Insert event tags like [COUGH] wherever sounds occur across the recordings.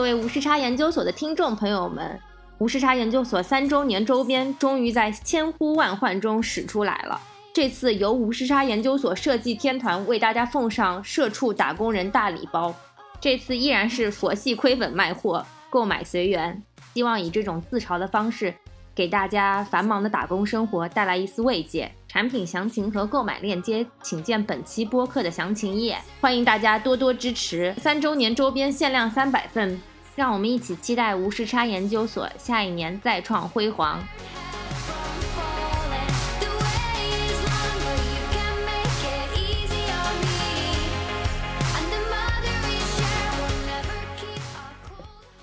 各位无时差研究所的听众朋友们，无时差研究所三周年周边终于在千呼万唤中使出来了。这次由无时差研究所设计天团为大家奉上社畜打工人大礼包。这次依然是佛系亏本卖货，购买随缘，希望以这种自嘲的方式，给大家繁忙的打工生活带来一丝慰藉。产品详情和购买链接，请见本期播客的详情页。欢迎大家多多支持，三周年周边限量三百份，让我们一起期待无时差研究所下一年再创辉煌。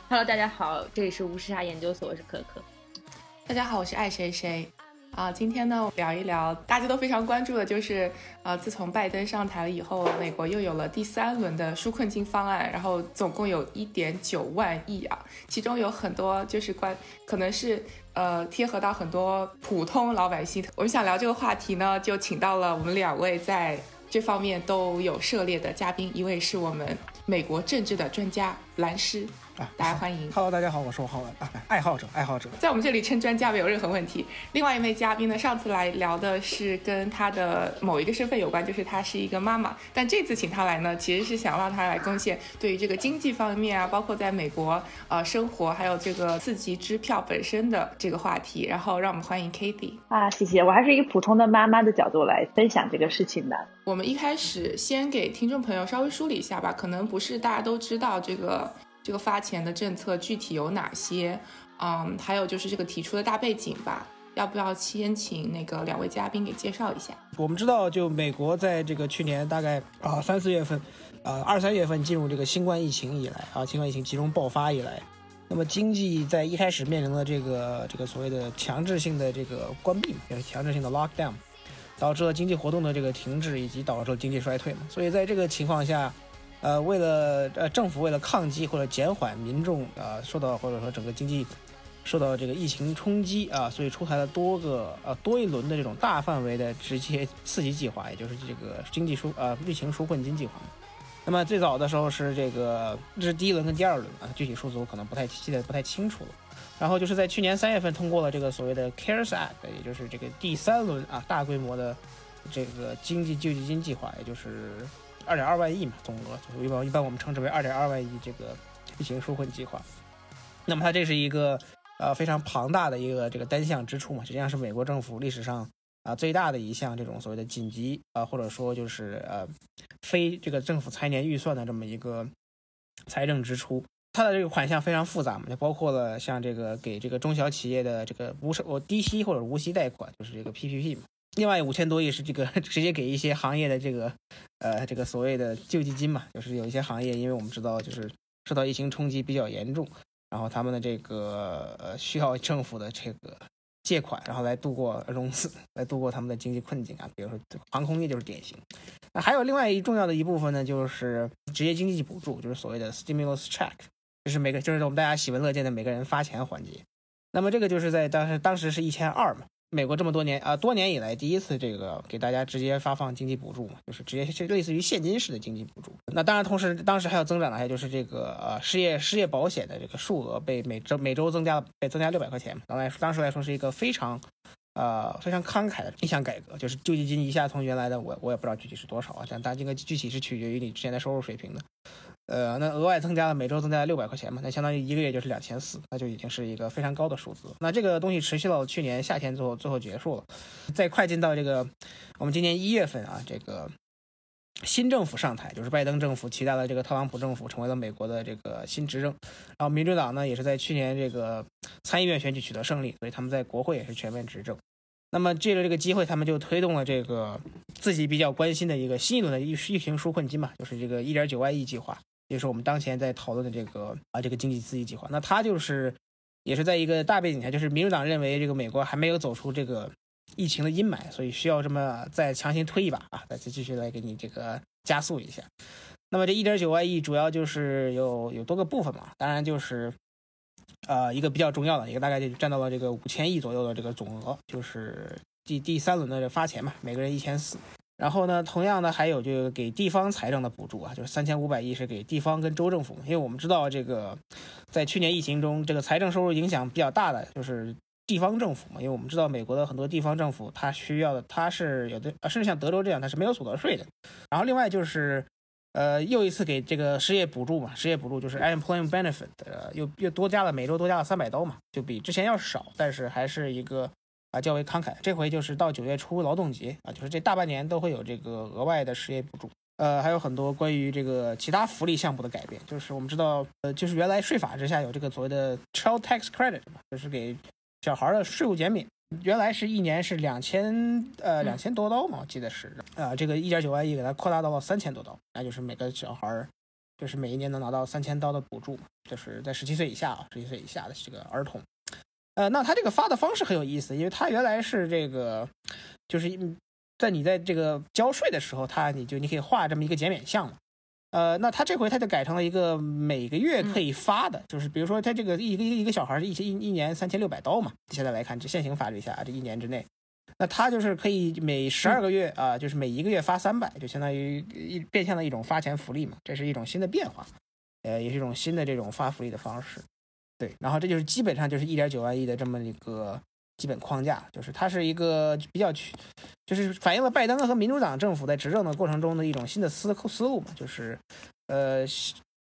Hello，大家好，这里是无时差研究所，我是可可。大家好，我是爱谁谁。啊，今天呢，聊一聊大家都非常关注的，就是呃，自从拜登上台了以后，美国又有了第三轮的纾困金方案，然后总共有一点九万亿啊，其中有很多就是关，可能是呃贴合到很多普通老百姓。我们想聊这个话题呢，就请到了我们两位在这方面都有涉猎的嘉宾，一位是我们美国政治的专家蓝师。啊，大家欢迎。Hello，大家好，我是浩文啊，爱好者，爱好者，在我们这里称专家没有任何问题。另外一位嘉宾呢，上次来聊的是跟他的某一个身份有关，就是他是一个妈妈。但这次请他来呢，其实是想让他来贡献对于这个经济方面啊，包括在美国呃生活，还有这个四级支票本身的这个话题。然后让我们欢迎 Kathy 啊，谢谢。我还是一个普通的妈妈的角度来分享这个事情的。我们一开始先给听众朋友稍微梳理一下吧，可能不是大家都知道这个。这个发钱的政策具体有哪些？嗯，还有就是这个提出的大背景吧，要不要先请那个两位嘉宾给介绍一下？我们知道，就美国在这个去年大概啊三四月份，呃二三月份进入这个新冠疫情以来啊，新冠疫情集中爆发以来，那么经济在一开始面临了这个这个所谓的强制性的这个关闭，强制性的 lockdown，导致了经济活动的这个停滞，以及导致了经济衰退嘛。所以在这个情况下。呃，为了呃政府为了抗击或者减缓民众啊受到或者说整个经济受到这个疫情冲击啊，所以出台了多个呃多一轮的这种大范围的直接刺激计划，也就是这个经济纾呃疫情纾困金计划。那么最早的时候是这个这是第一轮跟第二轮啊，具体数字我可能不太记得不太清楚了。然后就是在去年三月份通过了这个所谓的 CARES Act，也就是这个第三轮啊大规模的这个经济救济金计划，也就是。二点二万亿嘛，总额就是一般一般我们称之为二点二万亿这个疫情纾困计划。那么它这是一个呃非常庞大的一个这个单项支出嘛，实际上是美国政府历史上啊最大的一项这种所谓的紧急啊或者说就是呃非这个政府财年预算的这么一个财政支出。它的这个款项非常复杂嘛，就包括了像这个给这个中小企业的这个无首低息或者无息贷款，就是这个 PPP 嘛。另外五千多亿是这个 [LAUGHS] 直接给一些行业的这个，呃，这个所谓的救济金嘛，就是有一些行业，因为我们知道就是受到疫情冲击比较严重，然后他们的这个呃需要政府的这个借款，然后来度过融资，来度过他们的经济困境啊。比如说航空业就是典型。那还有另外一重要的一部分呢，就是职业经济补助，就是所谓的 stimulus check，就是每个就是我们大家喜闻乐见的每个人发钱环节。那么这个就是在当时当时是一千二嘛。美国这么多年啊，多年以来第一次这个给大家直接发放经济补助嘛，就是直接是类似于现金式的经济补助。那当然，同时当时还有增长的，还有就是这个呃失业失业保险的这个数额被每周每周增加了被增加六百块钱。当来当时来说是一个非常呃非常慷慨的一项改革，就是救济金一下从原来的我我也不知道具体是多少啊，但但这个具体是取决于你之前的收入水平的。呃，那额外增加了每周增加了六百块钱嘛，那相当于一个月就是两千四，那就已经是一个非常高的数字。那这个东西持续到去年夏天最后最后结束了，再快进到这个我们今年一月份啊，这个新政府上台，就是拜登政府取代了这个特朗普政府，成为了美国的这个新执政。然后民主党呢也是在去年这个参议院选举取得胜利，所以他们在国会也是全面执政。那么借着这个机会，他们就推动了这个自己比较关心的一个新一轮的疫疫情纾困金嘛，就是这个一点九万亿计划。就是我们当前在讨论的这个啊，这个经济刺激计划。那它就是，也是在一个大背景下，就是民主党认为这个美国还没有走出这个疫情的阴霾，所以需要这么再强行推一把啊，再继续来给你这个加速一下。那么这一点九万亿主要就是有有多个部分嘛，当然就是，呃，一个比较重要的一个大概就占到了这个五千亿左右的这个总额，就是第第三轮的这发钱嘛，每个人一千四。然后呢，同样呢，还有就给地方财政的补助啊，就是三千五百亿是给地方跟州政府，因为我们知道这个，在去年疫情中，这个财政收入影响比较大的就是地方政府嘛，因为我们知道美国的很多地方政府，它需要的它是有的，甚至像德州这样，它是没有所得税的。然后另外就是，呃，又一次给这个失业补助嘛，失业补助就是 unemployment benefit，呃，又又多加了每周多加了三百刀嘛，就比之前要少，但是还是一个。啊，较为慷慨。这回就是到九月初劳动节啊，就是这大半年都会有这个额外的失业补助。呃，还有很多关于这个其他福利项目的改变。就是我们知道，呃，就是原来税法之下有这个所谓的 child tax credit 嘛，就是给小孩的税务减免。原来是一年是两千呃两千多刀嘛，我记得是啊，这个一点九万亿给它扩大到了三千多刀，那就是每个小孩就是每一年能拿到三千刀的补助，就是在十七岁以下啊，十七岁以下的这个儿童。呃，那他这个发的方式很有意思，因为他原来是这个，就是在你在这个交税的时候，他你就你可以画这么一个减免项嘛。呃，那他这回他就改成了一个每个月可以发的，就是比如说他这个一个一个一个小孩一一一年三千六百刀嘛，现在来看这现行法律下这一年之内，那他就是可以每十二个月啊，就是每一个月发三百，就相当于一变相的一种发钱福利嘛，这是一种新的变化，呃，也是一种新的这种发福利的方式。对，然后这就是基本上就是一点九万亿的这么一个基本框架，就是它是一个比较去，就是反映了拜登和民主党政府在执政的过程中的一种新的思思路嘛，就是呃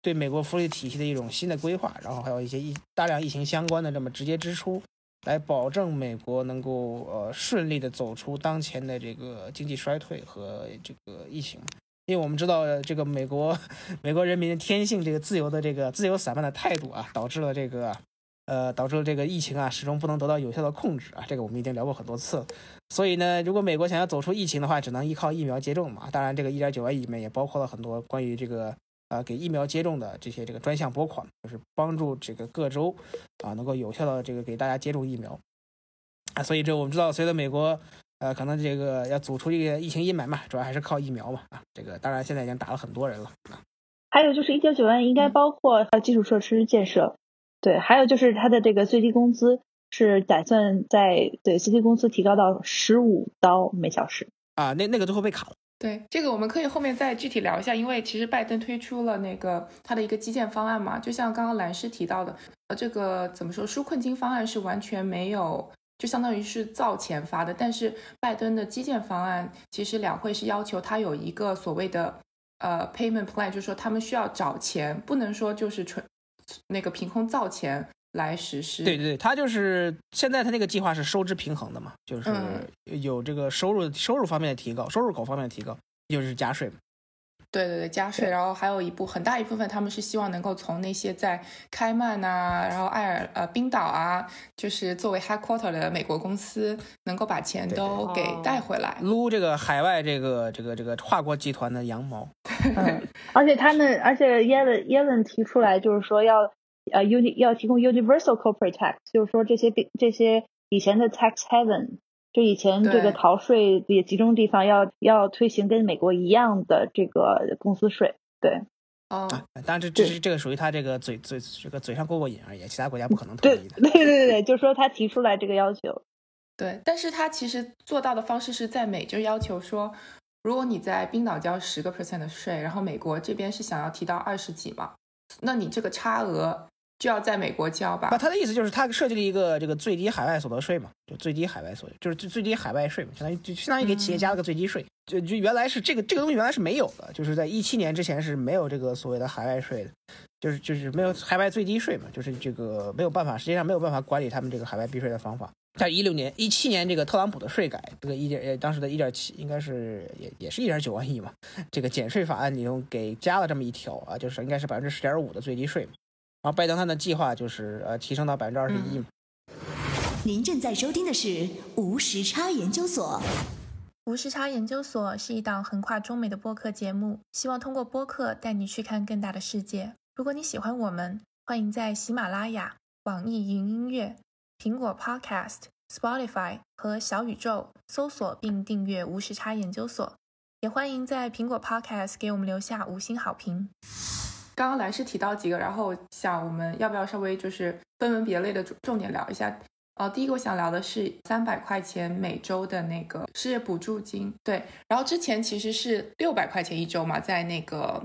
对美国福利体系的一种新的规划，然后还有一些疫大量疫情相关的这么直接支出，来保证美国能够呃顺利的走出当前的这个经济衰退和这个疫情。因为我们知道，这个美国美国人民的天性这个自由的这个自由散漫的态度啊，导致了这个呃导致了这个疫情啊始终不能得到有效的控制啊。这个我们已经聊过很多次了。所以呢，如果美国想要走出疫情的话，只能依靠疫苗接种嘛。当然，这个一点九万亿里面也包括了很多关于这个呃给疫苗接种的这些这个专项拨款，就是帮助这个各州啊能够有效的这个给大家接种疫苗啊。所以这我们知道，随着美国。呃，可能这个要走出这个疫情阴霾嘛，主要还是靠疫苗嘛啊。这个当然现在已经打了很多人了啊。还有就是一点九万应该包括基础设施建设，对，还有就是他的这个最低工资是打算在对最低工资提高到十五刀每小时啊。那那个都会被卡了。对，这个我们可以后面再具体聊一下，因为其实拜登推出了那个他的一个基建方案嘛，就像刚刚蓝师提到的，呃，这个怎么说纾困金方案是完全没有。就相当于是造钱发的，但是拜登的基建方案其实两会是要求他有一个所谓的呃 payment plan，就是说他们需要找钱，不能说就是纯那个凭空造钱来实施。对对对，他就是现在他那个计划是收支平衡的嘛，就是有这个收入收入方面的提高，收入口方面的提高，就是加税嘛。对对对，加税，然后还有一部很大一部分，他们是希望能够从那些在开曼呐，然后爱尔呃冰岛啊，就是作为 headquarter 的美国公司，能够把钱都给带回来，撸这个海外这个这个这个跨国集团的羊毛。[LAUGHS] 嗯，而且他们，而且耶伦耶伦提出来就是说要呃 uni 要提供 universal corporate tax，就是说这些这些以前的 tax haven。就以前这个逃税也集中地方要要推行跟美国一样的这个公司税，对，哦，当然这这是这个属于他这个嘴嘴这个嘴上过过瘾而已，其他国家不可能同意的。对对对对，就是说他提出来这个要求，对，但是他其实做到的方式是在美就要求说，如果你在冰岛交十个 percent 的税，然后美国这边是想要提到二十几嘛，那你这个差额。就要在美国交吧？那他的意思就是他设计了一个这个最低海外所得税嘛，就最低海外所就是最最低海外税嘛，相当于就相当于给企业加了个最低税。就就原来是这个这个东西原来是没有的，就是在一七年之前是没有这个所谓的海外税的，就是就是没有海外最低税嘛，就是这个没有办法，实际上没有办法管理他们这个海外避税的方法。在一六年、一七年这个特朗普的税改，这个一点呃当时的一点七应该是也也是一点九万亿嘛，这个减税法案里头给加了这么一条啊，就是应该是百分之十点五的最低税。然后拜登他的计划就是呃提升到百分之二十一。您正在收听的是无时差研究所。无时差研究所是一档横跨中美的播客节目，希望通过播客带你去看更大的世界。如果你喜欢我们，欢迎在喜马拉雅、网易云音乐、苹果 Podcast、Spotify 和小宇宙搜索并订阅无时差研究所，也欢迎在苹果 Podcast 给我们留下五星好评。刚刚来是提到几个，然后想我们要不要稍微就是分门别类的重重点聊一下。呃，第一个我想聊的是三百块钱每周的那个失业补助金，对。然后之前其实是六百块钱一周嘛，在那个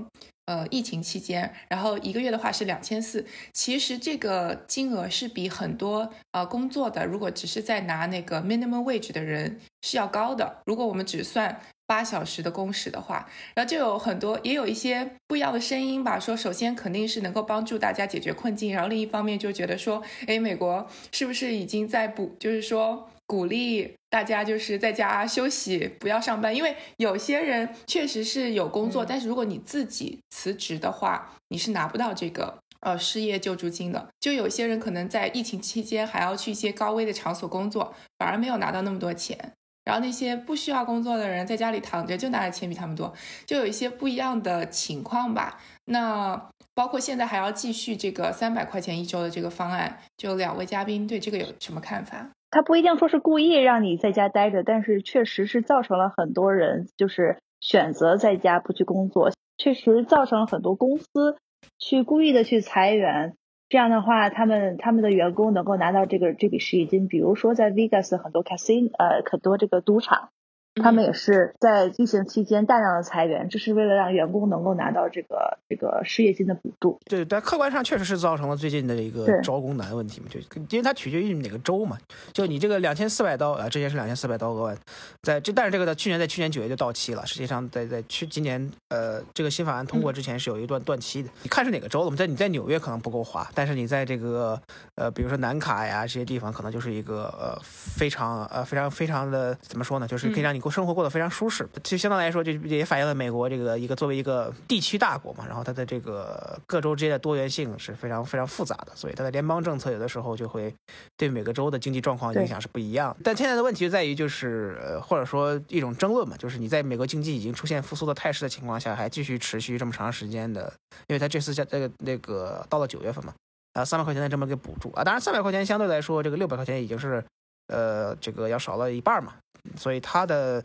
呃疫情期间，然后一个月的话是两千四。其实这个金额是比很多呃工作的，如果只是在拿那个 minimum wage 的人是要高的。如果我们只算。八小时的工时的话，然后就有很多，也有一些不一样的声音吧。说首先肯定是能够帮助大家解决困境，然后另一方面就觉得说，哎，美国是不是已经在补，就是说鼓励大家就是在家休息，不要上班？因为有些人确实是有工作，但是如果你自己辞职的话，你是拿不到这个呃失业救助金的。就有些人可能在疫情期间还要去一些高危的场所工作，反而没有拿到那么多钱。然后那些不需要工作的人在家里躺着就拿的钱比他们多，就有一些不一样的情况吧。那包括现在还要继续这个三百块钱一周的这个方案，就两位嘉宾对这个有什么看法？他不一定说是故意让你在家待着，但是确实是造成了很多人就是选择在家不去工作，确实造成了很多公司去故意的去裁员。这样的话，他们他们的员工能够拿到这个这笔失业金。比如说，在 Vegas 很多 casino，呃，很多这个赌场。他们也是在疫情期间大量的裁员，这是为了让员工能够拿到这个这个失业金的补助。对，但客观上确实是造成了最近的一个招工难问题嘛，就因为它取决于哪个州嘛。就你这个两千四百刀啊，之前是两千四百刀额外，在这但是这个在去年在去年九月就到期了。实际上在在去今年呃这个新法案通过之前是有一段断期的。你看是哪个州了？在你在纽约可能不够花，但是你在这个呃比如说南卡呀这些地方，可能就是一个呃非常呃非常非常的怎么说呢？就是可以让你过。生活过得非常舒适，其实相当来说，就也反映了美国这个一个作为一个地区大国嘛，然后它的这个各州之间的多元性是非常非常复杂的，所以它的联邦政策有的时候就会对每个州的经济状况影响是不一样。但现在的问题就在于，就是呃，或者说一种争论嘛，就是你在美国经济已经出现复苏的态势的情况下，还继续持续这么长时间的，因为它这次在这个那个到了九月份嘛，啊，三百块钱的这么个补助。啊，当然三百块钱相对来说，这个六百块钱已经是呃这个要少了一半嘛。所以它的，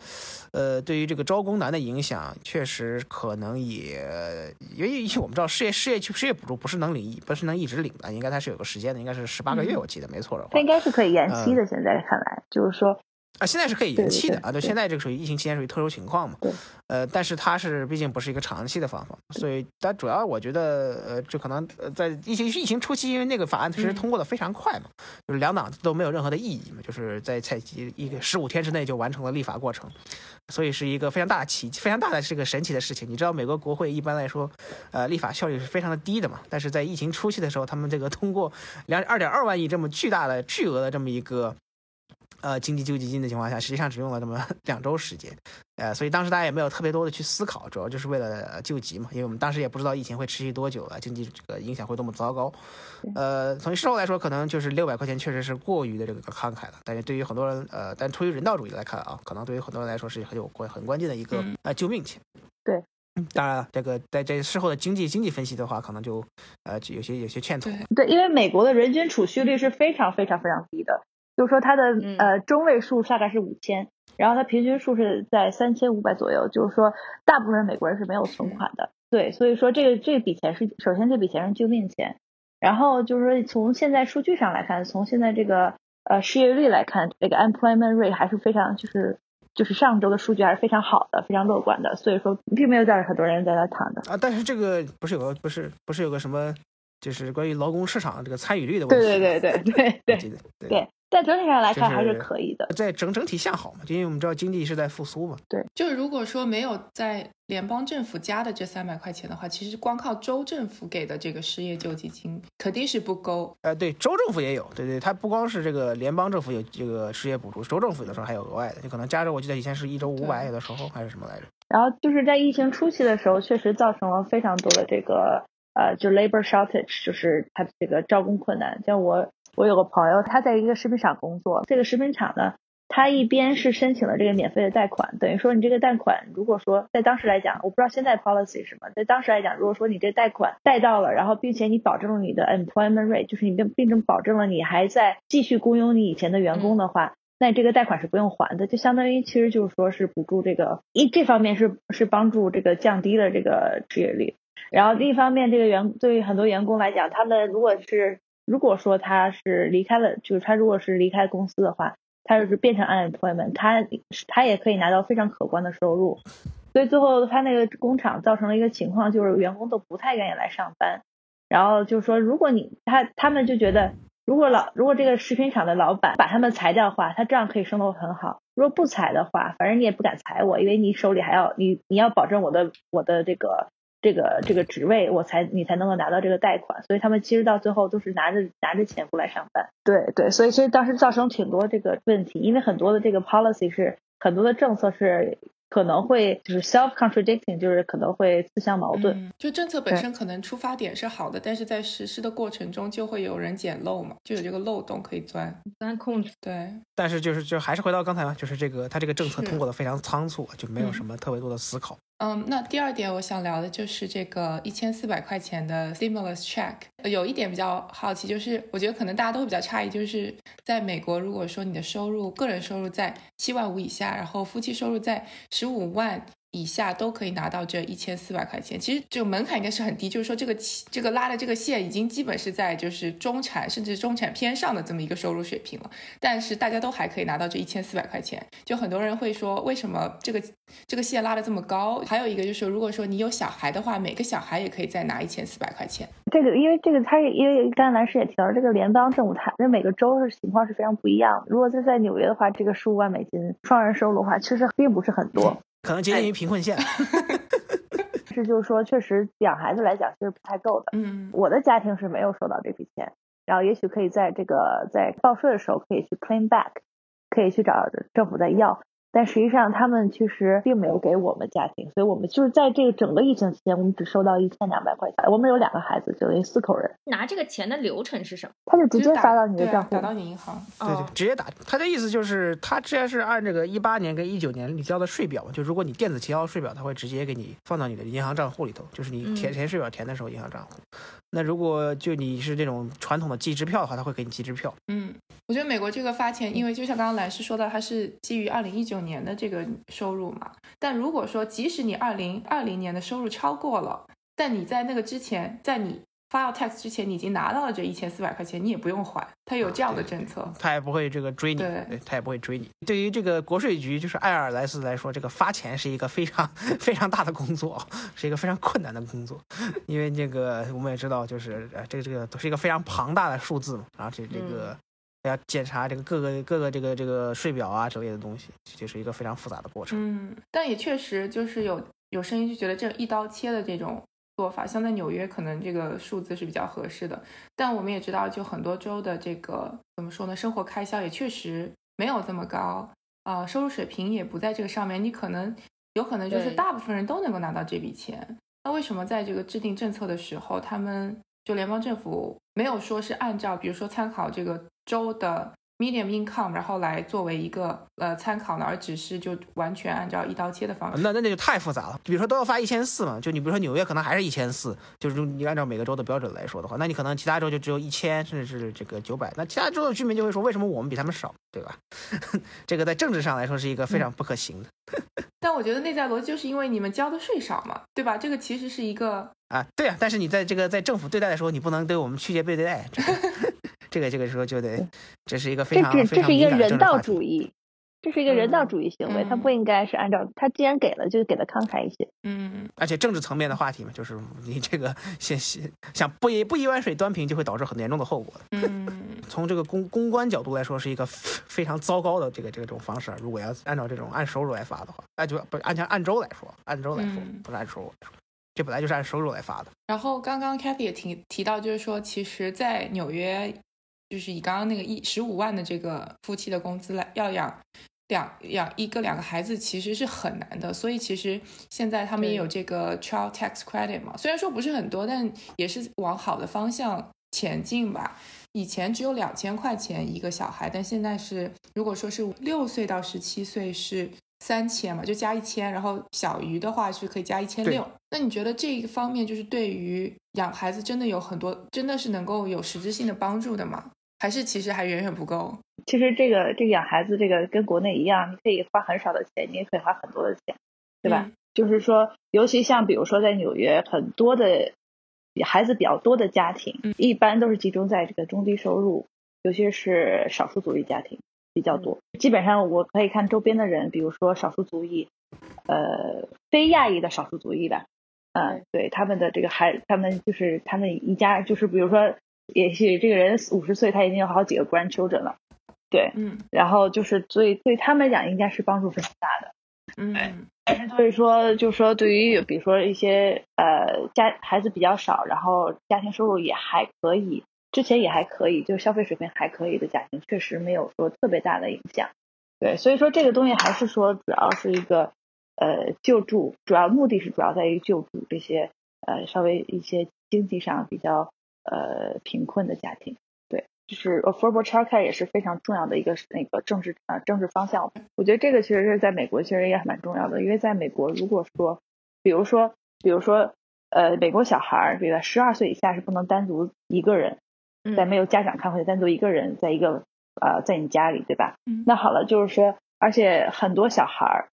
呃，对于这个招工难的影响，确实可能也，因为因为我们知道失业失业失业补助不是能领，不是能一直领的，应该它是有个时间的，应该是十八个月，我记得没错的话。它应该是可以延期的，现在看来就是说。啊，现在是可以延期的啊，对，现在这个属于疫情期间属于特殊情况嘛，对，呃，但是它是毕竟不是一个长期的方法，所以但主要我觉得，呃，就可能在疫情疫情初期，因为那个法案其实通过的非常快嘛，就是两党都没有任何的异议嘛，就是在在一个十五天之内就完成了立法过程，所以是一个非常大的奇非常大的是个神奇的事情。你知道美国国会一般来说，呃，立法效率是非常的低的嘛，但是在疫情初期的时候，他们这个通过两二点二万亿这么巨大的巨额的这么一个。呃，经济救济金的情况下，实际上只用了这么 [LAUGHS] 两周时间，呃，所以当时大家也没有特别多的去思考，主要就是为了救急嘛，因为我们当时也不知道疫情会持续多久啊，经济这个影响会多么糟糕，呃，从事后来说，可能就是六百块钱确实是过于的这个慷慨了，但是对于很多人，呃，但出于人道主义来看啊，可能对于很多人来说是很有关很关键的一个呃救命钱。对，当然了，这个在这事后的经济经济分析的话，可能就呃有些有些欠妥。对，因为美国的人均储蓄率是非常非常非常低的。就是说，它的呃中位数大概是五千，然后它平均数是在三千五百左右。就是说，大部分美国人是没有存款的。对，所以说这个这笔钱是首先这笔钱是救命钱，然后就是说从现在数据上来看，从现在这个呃失业率来看，这个 employment rate 还是非常就是就是上周的数据还是非常好的，非常乐观的。所以说，并没有带着很多人在那躺着啊。但是这个不是有个不是不是有个什么，就是关于劳工市场这个参与率的问题？对对对对对对对。在整体上来看还是可以的，在整整体向好嘛，因为我们知道经济是在复苏嘛。对，就如果说没有在联邦政府加的这三百块钱的话，其实光靠州政府给的这个失业救济金肯定是不够。呃，对，州政府也有，对对，它不光是这个联邦政府有这个失业补助，州政府有的时候还有额外的，就可能加州我记得以前是一周五百，有的时候还是什么来着。然后就是在疫情初期的时候，确实造成了非常多的这个呃，就 labor shortage，就是它这个招工困难，像我。我有个朋友，他在一个食品厂工作。这个食品厂呢，他一边是申请了这个免费的贷款，等于说你这个贷款，如果说在当时来讲，我不知道现在 policy 是什么，在当时来讲，如果说你这贷款贷到了，然后并且你保证了你的 employment rate，就是你并并且保证了你还在继续雇佣你以前的员工的话，那这个贷款是不用还的，就相当于其实就是说是补助这个一这方面是是帮助这个降低了这个失业率，然后另一方面这个员对于很多员工来讲，他们如果是如果说他是离开了，就是他如果是离开公司的话，他就是变成 unemployment，他他也可以拿到非常可观的收入。所以最后他那个工厂造成了一个情况，就是员工都不太愿意来上班。然后就是说，如果你他他们就觉得，如果老如果这个食品厂的老板把他们裁掉的话，他这样可以生活很好。如果不裁的话，反正你也不敢裁我，因为你手里还要你你要保证我的我的这个这个这个职位，我才你才能够拿到这个贷款。所以他们其实到最后都是拿着拿着钱过来上班。对对，所以所以当时造成挺多这个问题，因为很多的这个 policy 是很多的政策是。可能会就是 self contradicting，就是可能会自相矛盾。就政策本身可能出发点是好的，但是在实施的过程中就会有人捡漏嘛，就有这个漏洞可以钻钻空子。对，但是就是就还是回到刚才嘛，就是这个他这个政策通过的非常仓促，就没有什么特别多的思考。嗯，那第二点我想聊的就是这个一千四百块钱的 stimulus check。有一点比较好奇，就是我觉得可能大家都会比较诧异，就是在美国，如果说你的收入个人收入在七万五以下，然后夫妻收入在十五万。以下都可以拿到这一千四百块钱，其实就门槛应该是很低，就是说这个这个拉的这个线已经基本是在就是中产甚至中产偏上的这么一个收入水平了，但是大家都还可以拿到这一千四百块钱，就很多人会说为什么这个这个线拉的这么高？还有一个就是如果说你有小孩的话，每个小孩也可以再拿一千四百块钱。这个因为这个他也因为刚才蓝师也提到，这个联邦政府它因为每个州的情况是非常不一样。如果是在纽约的话，这个十五万美金双人收入的话，其实并不是很多。可能接近于贫困线，[LAUGHS] 是就是说，确实养孩子来讲，其实不太够的。嗯，我的家庭是没有收到这笔钱，然后也许可以在这个在报税的时候可以去 claim back，可以去找政府再要。但实际上，他们其实并没有给我们家庭，所以我们就是在这个整个疫情期间，我们只收到一千两百块钱。我们有两个孩子，就等于四口人。拿这个钱的流程是什么？他就直接发到你的账户，打到你银行。对对，直接打。他的意思就是，他之前是按这个一八年跟一九年你交的税表嘛，就如果你电子提交税表，他会直接给你放到你的银行账户里头，就是你填填税表填的时候银行账户。那如果就你是这种传统的寄支票的话，他会给你寄支票。嗯，我觉得美国这个发钱，因为就像刚刚兰师说的，它是基于二零一九年的这个收入嘛。但如果说即使你二零二零年的收入超过了，但你在那个之前，在你。发到 tax 之前，你已经拿到了这一千四百块钱，你也不用还，他有这样的政策，他也不会这个追你，对，他也不会追你。对于这个国税局，就是爱尔兰斯来说，这个发钱是一个非常 [LAUGHS] 非常大的工作，是一个非常困难的工作，因为这个我们也知道，就是呃，这个这个都是一个非常庞大的数字嘛，然后这个要检查这个各个各个这个这个税表啊之类的东西，就是一个非常复杂的过程。嗯，但也确实就是有有声音就觉得这一刀切的这种。做法像在纽约，可能这个数字是比较合适的，但我们也知道，就很多州的这个怎么说呢？生活开销也确实没有这么高啊，收入水平也不在这个上面。你可能有可能就是大部分人都能够拿到这笔钱，那为什么在这个制定政策的时候，他们就联邦政府没有说是按照，比如说参考这个州的？medium income，然后来作为一个呃参考呢，而只是就完全按照一刀切的方式，那那那就太复杂了。比如说都要发一千四嘛，就你比如说纽约可能还是一千四，就是你按照每个州的标准来说的话，那你可能其他州就只有一千，甚至是这个九百。那其他州的居民就会说，为什么我们比他们少，对吧？[LAUGHS] 这个在政治上来说是一个非常不可行的。[LAUGHS] 但我觉得内在逻辑就是因为你们交的税少嘛，对吧？这个其实是一个啊，对啊。但是你在这个在政府对待的时候，你不能对我们区别对待。这个这个这个时候就得，这是一个非常这这是一个人道主义，这是一个人道主义行为，他不应该是按照他既然给了，就给他慷慨一些。嗯，而且政治层面的话题嘛，就是你这个先想不一不一碗水端平，就会导致很严重的后果。嗯，从这个公公关角度来说，是一个非常糟糕的这个这个种方式。如果要按照这种按收入来发的话，那就不按照按周来说，按周来说不是按收入来说，这本来就是按收入来发的。然后刚刚 Kathy 也提提到，就是说，其实，在纽约。就是以刚刚那个一十五万的这个夫妻的工资来要养两养一个两个孩子，其实是很难的。所以其实现在他们也有这个 child tax credit 嘛，虽然说不是很多，但也是往好的方向前进吧。以前只有两千块钱一个小孩，但现在是如果说是六岁到十七岁是三千嘛，就加一千，然后小于的话是可以加一千六。那你觉得这一方面就是对于养孩子真的有很多，真的是能够有实质性的帮助的吗？还是其实还远远不够。其实这个这个养孩子，这个跟国内一样，你可以花很少的钱，你也可以花很多的钱，对吧？就是说，尤其像比如说在纽约，很多的孩子比较多的家庭，嗯一般都是集中在这个中低收入，尤其是少数族裔家庭比较多。基本上我可以看周边的人，比如说少数族裔，呃，非亚裔的少数族裔吧，嗯、对他们的这个孩，他们就是他们一家，就是比如说，也许这个人五十岁，他已经有好几个 grandchildren 了，对，嗯然后就是所以对他们来讲应该是帮助非常大的。嗯但是所以说，就是说对于比如说一些呃家孩子比较少，然后家庭收入也还可以，之前也还可以，就是消费水平还可以的家庭，确实没有说特别大的影响。对，所以说这个东西还是说主要是一个呃救助，主要目的是主要在于救助这些呃稍微一些经济上比较呃贫困的家庭。对，就是 affordable childcare 也是非常重要的一个那个政治呃政治方向。我觉得这个其实是在美国其实也蛮重要的，因为在美国如果说，比如说比如说呃美国小孩儿，对吧？十二岁以下是不能单独一个人，嗯在没有家长看或者单独一个人在一个呃在你家里，对吧？嗯那好了，就是说，而且很多小孩儿，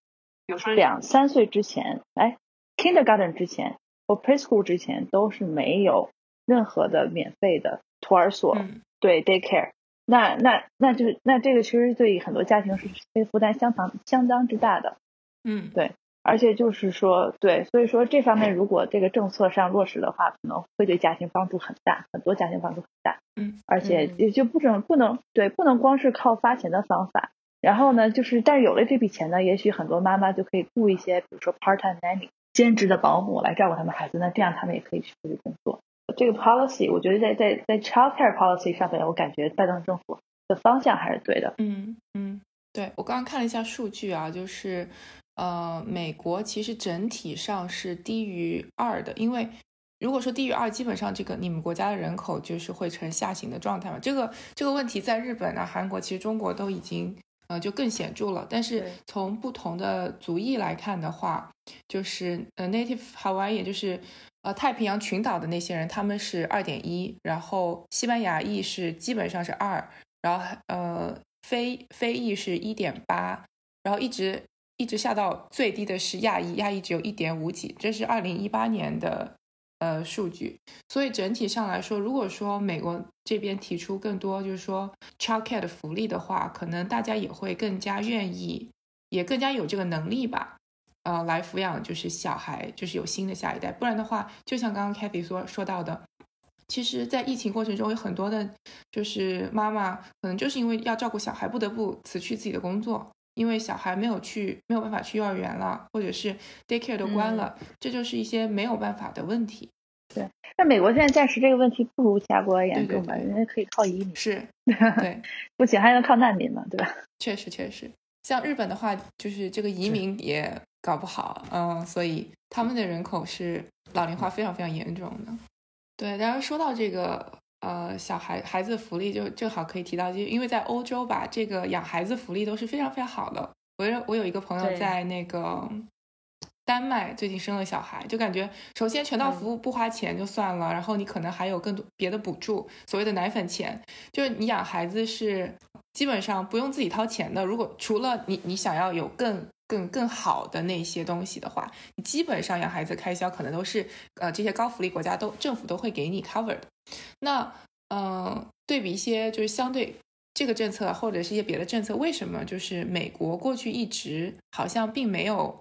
比如说两三岁之前，哎，kindergarten 之前或 preschool 之前都是没有任何的免费的托儿所，嗯对 daycare。那那那就是那这个其实对很多家庭是负担相当相当之大的，嗯对而且就是说，对，所以说这方面如果这个政策上落实的话，可能会对家庭帮助很大，很多家庭帮助很大。嗯，而且嗯也就不能不能对，不能光是靠发钱的方法。然后呢，就是但是有了这笔钱呢，也许很多妈妈就可以雇一些，比如说 part time nanny 兼职的保姆来照顾他们孩子，那这样他们也可以去出去工作。这个 policy 我觉得在在在 child care policy 上面，我感觉拜登政府的方向还是对的。嗯嗯，对我刚刚看了一下数据啊，就是呃，美国其实整体上是低于二的，因为如果说低于二，基本上这个你们国家的人口就是会呈下行的状态嘛。这个这个问题在日本啊、韩国，其实中国都已经呃就更显著了。但是从不同的族裔来看的话，就是呃 Native Hawaii，也就是呃太平洋群岛的那些人，他们是二点一，然后西班牙裔是基本上是二，然后呃非非裔是一点八，然后一直一直下到最低的是亚裔，亚裔只有一点五几，这是二零一八年的呃数据。所以整体上来说，如果说美国这边提出更多就是说 childcare 的福利的话，可能大家也会更加愿意，也更加有这个能力吧。呃，来抚养就是小孩，就是有新的下一代。不然的话，就像刚刚 Kathy 说说到的，其实，在疫情过程中，有很多的，就是妈妈可能就是因为要照顾小孩，不得不辞去自己的工作，因为小孩没有去，没有办法去幼儿园了，或者是 daycare 都关了，这就是一些没有办法的问题。对那美国现在暂时这个问题不如其他国家严重吧？对对对人家可以靠移民，是，对，[LAUGHS] 不行还能靠难民嘛，对吧？确实确实，像日本的话，就是这个移民也搞不好，嗯，所以他们的人口是老龄化非常非常严重的。对，然后说到这个呃小孩孩子的福利，就正好可以提到，就因为在欧洲吧，这个养孩子福利都是非常非常好的。我有我有一个朋友在那个丹麦最近生了小孩，就感觉首先全套服务不花钱就算了，然后你可能还有更多别的补助，所谓的奶粉钱，就是你养孩子是基本上不用自己掏钱的。如果除了你你想要有更更更好的那些东西的话，你基本上养孩子开销可能都是呃这些高福利国家都政府都会给你 cover 的。那嗯、呃对比一些就是相对这个政策或者是一些别的政策，为什么就是美国过去一直好像并没有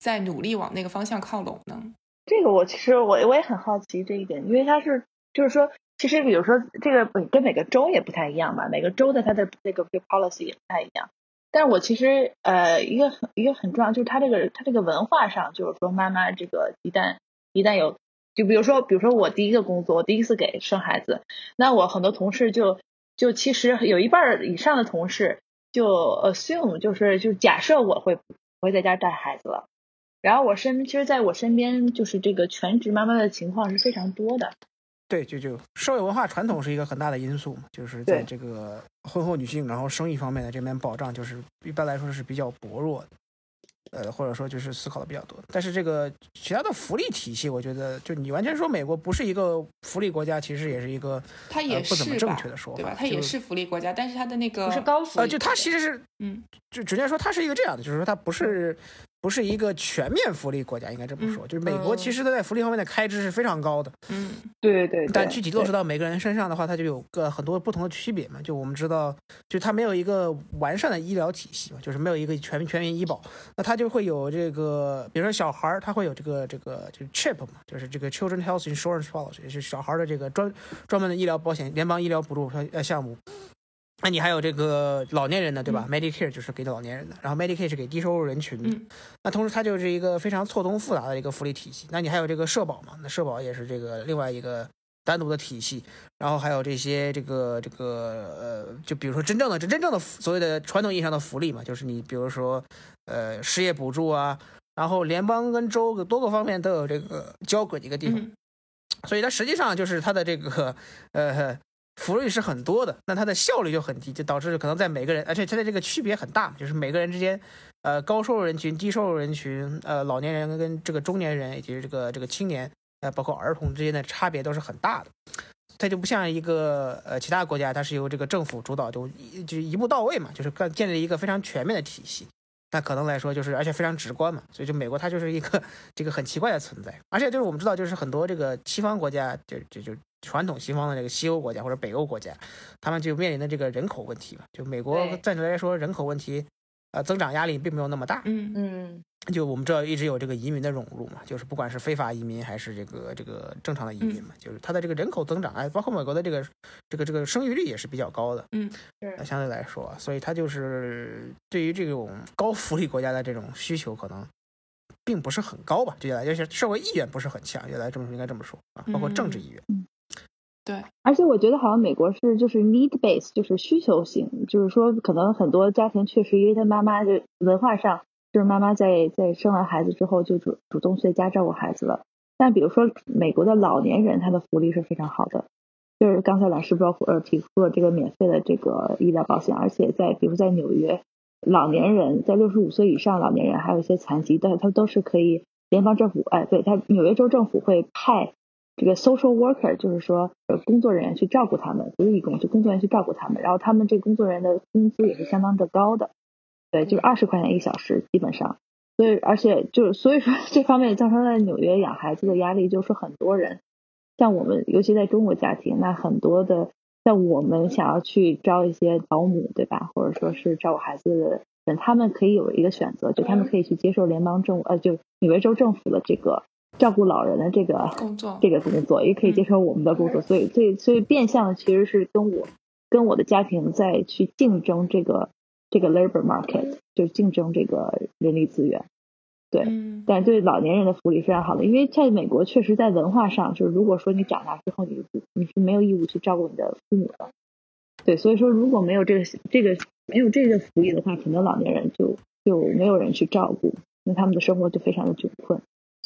在努力往那个方向靠拢呢？这个我其实我我也很好奇这一点，因为它是就是说，其实比如说这个跟每个州也不太一样吧，每个州的它的这个 policy 也不太一样。但是我其实呃一个很一个很重要，就是它这个它这个文化上，就是说妈妈这个一旦一旦有，就比如说比如说我第一个工作，我第一次给生孩子，那我很多同事就就其实有一半以上的同事就 assume 就是就假设我会我会在家带孩子了。然后我身其实在我身边就是这个全职妈妈的情况是非常多的。对，就就社会文化传统是一个很大的因素嘛，就是在这个婚后女性然后生育方面的这边保障，就是一般来说是比较薄弱的，呃，或者说就是思考的比较多。但是这个其他的福利体系，我觉得就你完全说美国不是一个福利国家，其实也是一个它也呃、不怎么正确的说法，对吧？它也是福利国家，但是它的那个不是高福利呃，就它其实是嗯就直接说它是一个这样的，就是说它不是不是一个全面福利国家，应该这么说。就是美国其实它在福利方面的开支是非常高的。嗯，对对。但具体落实到每个人身上的话，它就有个很多不同的区别嘛。就我们知道，就它没有一个完善的医疗体系嘛，就是没有一个全全民医保，那它就会有这个，比如说小孩儿，他会有这个这个就是 CHIP 嘛，就是这个 Children Health Insurance Policy，就是小孩的这个专专门的医疗保险，联邦医疗补助呃项目。那你还有这个老年人的，对吧？Medicare 就是给老年人的，然后 Medicare 是给低收入人群的。那同时它就是一个非常错综复杂的一个福利体系。那你还有这个社保嘛？那社保也是这个另外一个单独的体系。然后还有这些这个这个呃，就比如说真正的这真正的所谓的传统意义上的福利嘛，就是你比如说呃失业补助啊，然后联邦跟州多个方面都有这个交轨的一个地方。所以它实际上就是它的这个呃。福利是很多的，那它的效率就很低，就导致可能在每个人，而且它的这个区别很大，就是每个人之间，呃，高收入人群、低收入人群，呃，老年人跟这个中年人以及这个这个青年，呃，包括儿童之间的差别都是很大的。它就不像一个呃其他国家，它是由这个政府主导，就一就一步到位嘛，就是建建立一个非常全面的体系。那可能来说就是，而且非常直观嘛，所以就美国它就是一个这个很奇怪的存在。而且就是我们知道，就是很多这个西方国家，就就就。传统西方的这个西欧国家或者北欧国家，他们就面临的这个人口问题嘛。就美国暂时来说，人口问题，呃，增长压力并没有那么大。嗯嗯。就我们知道一直有这个移民的涌入嘛，就是不管是非法移民还是这个这个正常的移民嘛，就是它的这个人口增长，哎，包括美国的这个这个这个生育率也是比较高的。嗯，相对来说，所以它就是对于这种高福利国家的这种需求可能并不是很高吧？就原来就是社会意愿不是很强，原来这么应该这么说啊，包括政治意愿。对，而且我觉得好像美国是就是 need base，就是需求型，就是说可能很多家庭确实因为他妈妈就文化上，就是妈妈在在生完孩子之后就主主动在家照顾孩子了。但比如说美国的老年人，他的福利是非常好的，就是刚才老师包括呃提出了这个免费的这个医疗保险，而且在比如在纽约，老年人在六十五岁以上老年人还有一些残疾但是，他都是可以联邦政府哎，对他纽约州政府会派。这个 social worker 就是说，工作人员去照顾他们，不是义工，就工作人员去照顾他们。然后他们这工作人员的工资也是相当的高的，对，就是二十块钱一小时，基本上。所以，而且就是所以说，[LAUGHS] 这方面造成在纽约养孩子的压力，就是很多人，像我们，尤其在中国家庭，那很多的，像我们想要去招一些保姆，对吧？或者说是照顾孩子的人，他们可以有一个选择，就他们可以去接受联邦政，呃，就纽约州政府的这个。照顾老人的这个工作，这个工作也可以接受我们的工作，所以，所以，所以变相的其实是跟我跟我的家庭在去竞争这个这个 labor market，就是竞争这个人力资源。对，但对老年人的福利非常好的，因为在美国确实在文化上，就是如果说你长大之后你你是没有义务去照顾你的父母的。对，所以说如果没有这个这个没有这个福利的话，可能老年人就就没有人去照顾，那他们的生活就非常的窘困。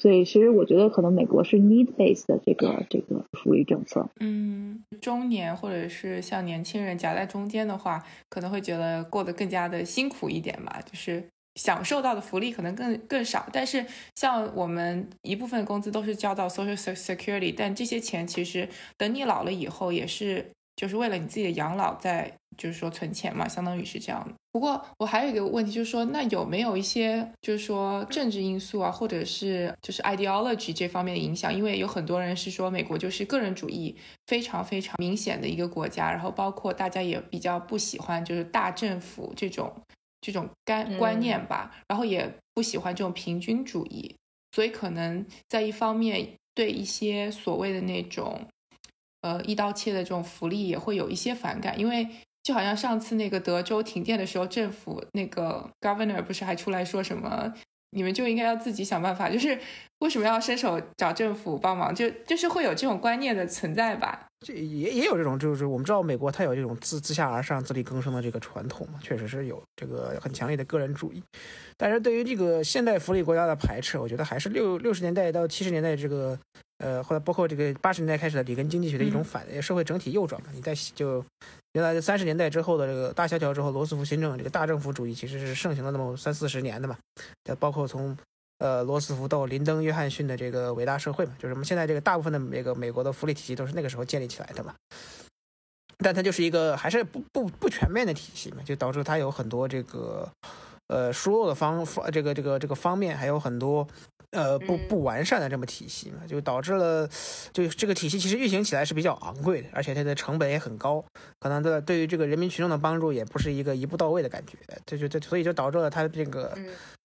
所以，其实我觉得可能美国是 need-based 的这个这个福利政策。嗯，中年或者是像年轻人夹在中间的话，可能会觉得过得更加的辛苦一点吧，就是享受到的福利可能更更少。但是，像我们一部分工资都是交到 social security，但这些钱其实等你老了以后也是。就是为了你自己的养老，在就是说存钱嘛，相当于是这样的。不过我还有一个问题，就是说，那有没有一些就是说政治因素啊，或者是就是 ideology 这方面的影响？因为有很多人是说美国就是个人主义非常非常明显的一个国家，然后包括大家也比较不喜欢就是大政府这种这种干观念吧，然后也不喜欢这种平均主义，所以可能在一方面对一些所谓的那种。呃，一刀切的这种福利也会有一些反感，因为就好像上次那个德州停电的时候，政府那个 governor 不是还出来说什么，你们就应该要自己想办法，就是为什么要伸手找政府帮忙，就就是会有这种观念的存在吧？这也也有这种，就是我们知道美国它有这种自自下而上、自力更生的这个传统嘛，确实是有这个很强烈的个人主义。但是对于这个现代福利国家的排斥，我觉得还是六六十年代到七十年代这个。呃，后来包括这个八十年代开始的里根经济学的一种反社会整体右转嘛，你在就原来三十年代之后的这个大萧条之后，罗斯福新政这个大政府主义其实是盛行了那么三四十年的嘛，包括从呃罗斯福到林登、约翰逊的这个伟大社会嘛，就是我们现在这个大部分的这个美国的福利体系都是那个时候建立起来的嘛，但它就是一个还是不不不全面的体系嘛，就导致它有很多这个呃疏漏的方方这个这个这个方面还有很多。呃，不不完善的这么体系嘛，就导致了，就这个体系其实运行起来是比较昂贵的，而且它的成本也很高，可能的对于这个人民群众的帮助也不是一个一步到位的感觉，这就这所以就导致了它这个，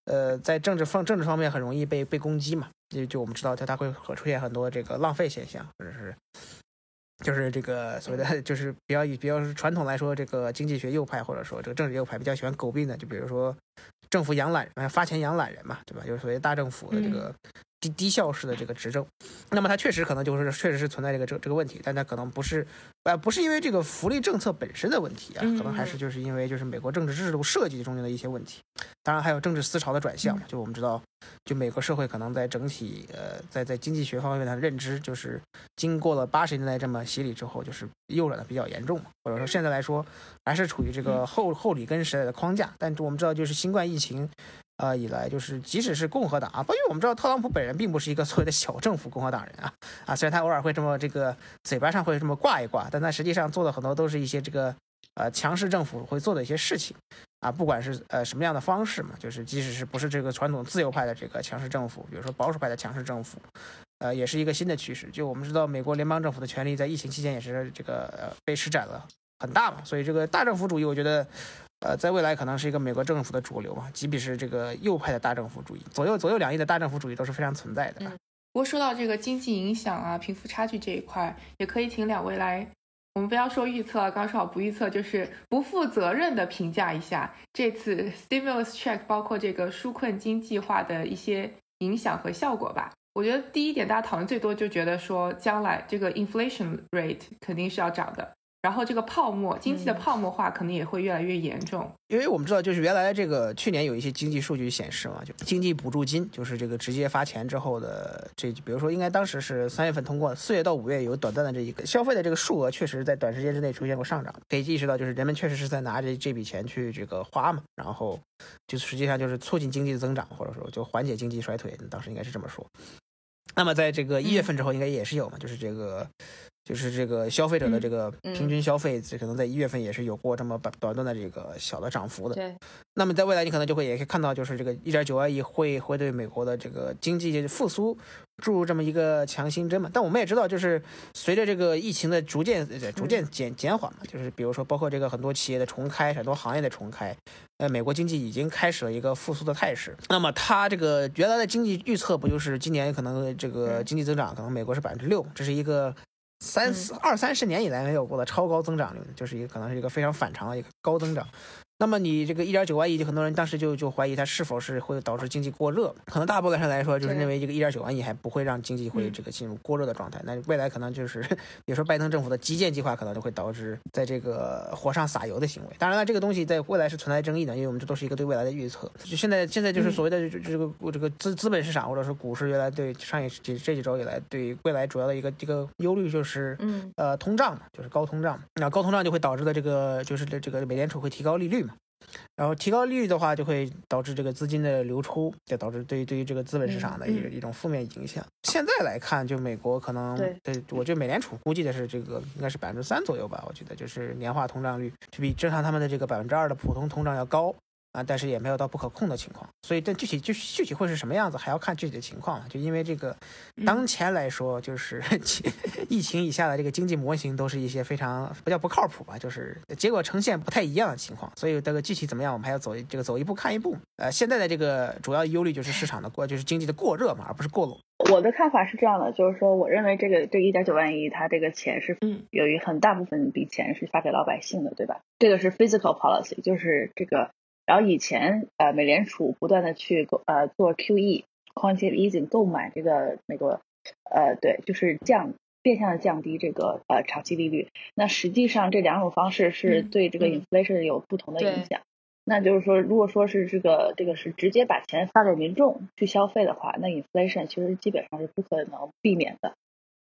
呃，在政治方政治方面很容易被被攻击嘛，就就我们知道它它会出现很多这个浪费现象，或者是。就是这个所谓的，就是比较以比较传统来说，这个经济学右派或者说这个政治右派比较喜欢诟病的，就比如说政府养懒人，发钱养懒人嘛，对吧？就是所谓大政府的这个。低低效式的这个执政，那么它确实可能就是确实是存在这个这这个问题，但它可能不是，呃，不是因为这个福利政策本身的问题啊，可能还是就是因为就是美国政治制度设计中间的一些问题，当然还有政治思潮的转向，就我们知道，就美国社会可能在整体呃在在经济学方面的认知，就是经过了八十年代这么洗礼之后，就是右转的比较严重嘛，或者说现在来说还是处于这个后后里根时代的框架，但我们知道就是新冠疫情。呃，以来就是即使是共和党啊，因为我们知道特朗普本人并不是一个所谓的小政府共和党人啊啊，虽然他偶尔会这么这个嘴巴上会这么挂一挂，但他实际上做的很多都是一些这个呃强势政府会做的一些事情啊，不管是呃什么样的方式嘛，就是即使是不是这个传统自由派的这个强势政府，比如说保守派的强势政府，呃，也是一个新的趋势。就我们知道，美国联邦政府的权力在疫情期间也是这个被施展了很大嘛，所以这个大政府主义，我觉得。呃，在未来可能是一个美国政府的主流嘛，即便是这个右派的大政府主义，左右左右两翼的大政府主义都是非常存在的。不过说到这个经济影响啊、贫富差距这一块，也可以请两位来，我们不要说预测，刚刚说好不预测，就是不负责任的评价一下这次 stimulus check 包括这个纾困经济化的一些影响和效果吧。我觉得第一点大家讨论最多就觉得说，将来这个 inflation rate 肯定是要涨的。然后这个泡沫经济的泡沫化可能也会越来越严重，因为我们知道，就是原来这个去年有一些经济数据显示嘛，就经济补助金，就是这个直接发钱之后的这，比如说应该当时是三月份通过，四月到五月有短暂的这一个消费的这个数额，确实在短时间之内出现过上涨，可以意识到就是人们确实是在拿着这笔钱去这个花嘛，然后就实际上就是促进经济的增长，或者说就缓解经济衰退，当时应该是这么说。那么在这个一月份之后，应该也是有嘛，就是这个。就是这个消费者的这个平均消费，这可能在一月份也是有过这么短短的这个小的涨幅的。对。那么在未来，你可能就会也可以看到，就是这个一点九万亿会会对美国的这个经济复苏注入这么一个强心针嘛？但我们也知道，就是随着这个疫情的逐渐逐渐减减缓嘛，就是比如说包括这个很多企业的重开，很多行业的重开，呃，美国经济已经开始了一个复苏的态势。那么它这个原来的经济预测不就是今年可能这个经济增长可能美国是百分之六，这是一个。三四二三十年以来没有过的超高增长率，就是一个可能是一个非常反常的一个高增长。那么你这个一点九万亿，就很多人当时就就怀疑它是否是会导致经济过热。可能大部分人来说，就是认为这个一点九万亿还不会让经济会这个进入过热的状态。那未来可能就是，比如说拜登政府的基建计划，可能就会导致在这个火上撒油的行为。当然了，这个东西在未来是存在争议的，因为我们这都是一个对未来的预测。就现在现在就是所谓的这个这个资资本市场或者是股市，原来对上一几这几周以来对未来主要的一个一个忧虑就是，嗯呃通胀嘛，就是高通胀。那高通胀就会导致的这个就是这个美联储会提高利率嘛。然后提高利率的话，就会导致这个资金的流出，就导致对于对于这个资本市场的一一种负面影响。现在来看，就美国可能对，我觉得美联储估计的是这个应该是百分之三左右吧，我觉得就是年化通胀率就比正常他们的这个百分之二的普通通胀要高。啊，但是也没有到不可控的情况，所以但具体就具体会是什么样子，还要看具体的情况。就因为这个，当前来说，就是 [LAUGHS] 疫情以下的这个经济模型都是一些非常不叫不靠谱吧，就是结果呈现不太一样的情况。所以这个具体怎么样，我们还要走这个走一步看一步。呃，现在的这个主要忧虑就是市场的过，就是经济的过热嘛，而不是过冷。我的看法是这样的，就是说，我认为这个这一点九万亿，它这个钱是有一很大部分笔钱是发给老百姓的，对吧？这个是 physical policy，就是这个。然后以前呃，美联储不断的去购呃做 QE，quantitative easing 购买这个美国呃对，就是降变相的降低这个呃长期利率。那实际上这两种方式是对这个 inflation 有不同的影响。那就是说，如果说是这个这个是直接把钱发给民众去消费的话，那 inflation 其实基本上是不可能避免的。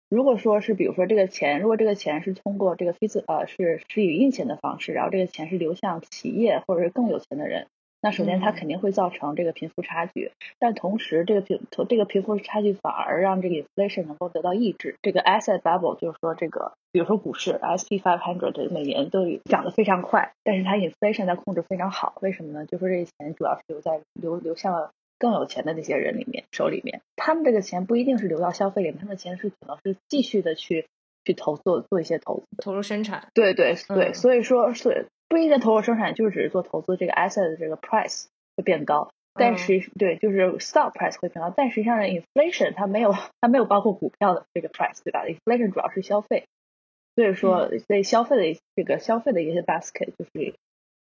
如果说是，比如说这个钱，如果这个钱是通过这个非自呃是是以印钱的方式，然后这个钱是流向企业或者是更有钱的人，那首先它嗯肯定会造成这个贫富差距，但同时这个贫这个贫富差距反而让这个 inflation 能够得到抑制。这个 asset bubble 就是说这个，比如说股市 S P 500每年都涨得非常快，但是它 inflation 在控制非常好。为什么呢？就说这些钱主要是留在流流向了更有钱的那些人里面手里面，他们这个钱不一定是流到消费里面，他们的钱是可能是继续的去去投做做一些投资。投入生产。对对对，嗯所以说，所以不一定投入生产，就是只是做投资，这个 asset 的这个 price 会变高。但嗯是、对，就是 stock price 会变高，但实际上 inflation 它没有它没有包括股票的这个 price，对吧？inflation 主要是消费，所以说所以消费的一这个消费的一些 basket 就是，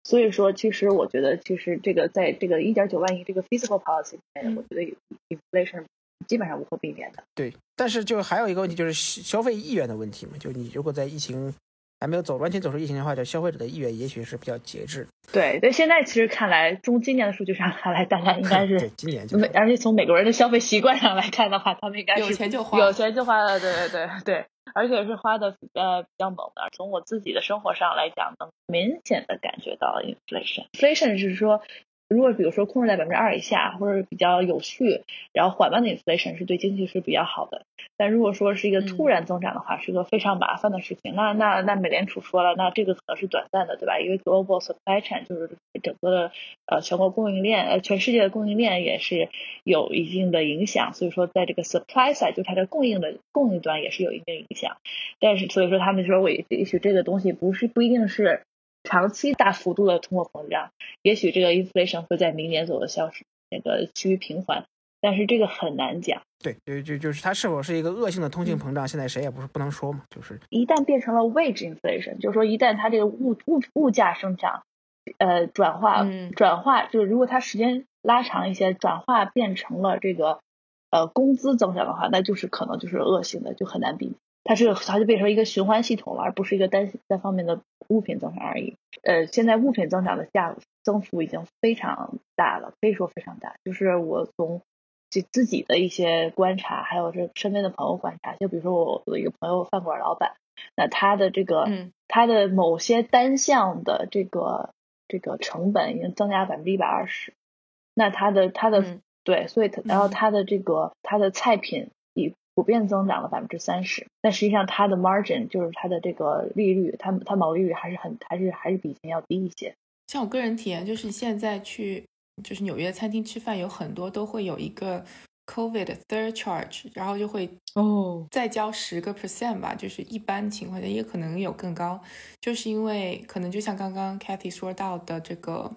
所以说其实我觉得其实这个在这个一点九万亿这个 fiscal policy 里面，嗯我觉得 inflation 基本上无可避免的。对，但是就还有一个问题就是消费意愿的问题嘛，就你如果在疫情还没有走完全走出疫情的话，就消费者的意愿也许是比较节制的。对但，现在其实看来，从今年的数据上看来，大家应该是 [LAUGHS] 对，今年就美，而且从美国人的消费习惯上来看的话，他们应该是有钱就花有钱就花了，对对对对，而且是花的呃比较猛的。从我自己的生活上来讲，能明显的感觉到 inflation。inflation 是说，如果比如说控制在百分之二以下，或者比较有序，然后缓慢的 inflation 是对经济是比较好的。但如果说是一个突然增长的话，是个非常麻烦的事情。那那那美联储说了，那这个可能是短暂的，对吧？因为 global supply chain 就是整个的呃全国供应链，呃全世界的供应链也是有一定的影响。所以说，在这个 supply side 就它的供应的供应端也是有一定影响。但是所以说他们说，我也许这个东西不是不一定是长期大幅度的通货膨胀，也许这个 inflation 会在明年左右消失，那个趋于平缓。但是这个很难讲。对，就就就是它是否是一个恶性的通性膨胀，现在谁也不是不能说嘛，就是一旦变成了 wage inflation，就是说一旦它这个物物物价生长，呃，转化、嗯转化，就是如果它时间拉长一些，转化变成了这个呃工资增长的话，那就是可能就是恶性的，就很难避免。它是它就变成一个循环系统了，而不是一个单单方面的物品增长而已。呃，现在物品增长的价增幅已经非常大了，可以说非常大。就是我从自自己的一些观察，还有这身边的朋友观察，就比如说我有一个朋友饭馆老板，那他的这个、嗯他的某些单项的这个这个成本已经增加百分之一百二十，那他的他的、嗯对，所以他然后嗯他的这个他的菜品以普遍增长了百分之三十，但实际上它的 margin 就是它的这个利率，它它毛利率还是很还是还是比以前要低一些。像我个人体验，就是现在去就是纽约餐厅吃饭，有很多都会有一个 COVID third charge，然后就会哦，再交十个 percent 吧，就是一般情况下也可能有更高，就是因为可能就像刚刚 Kathy 说到的这个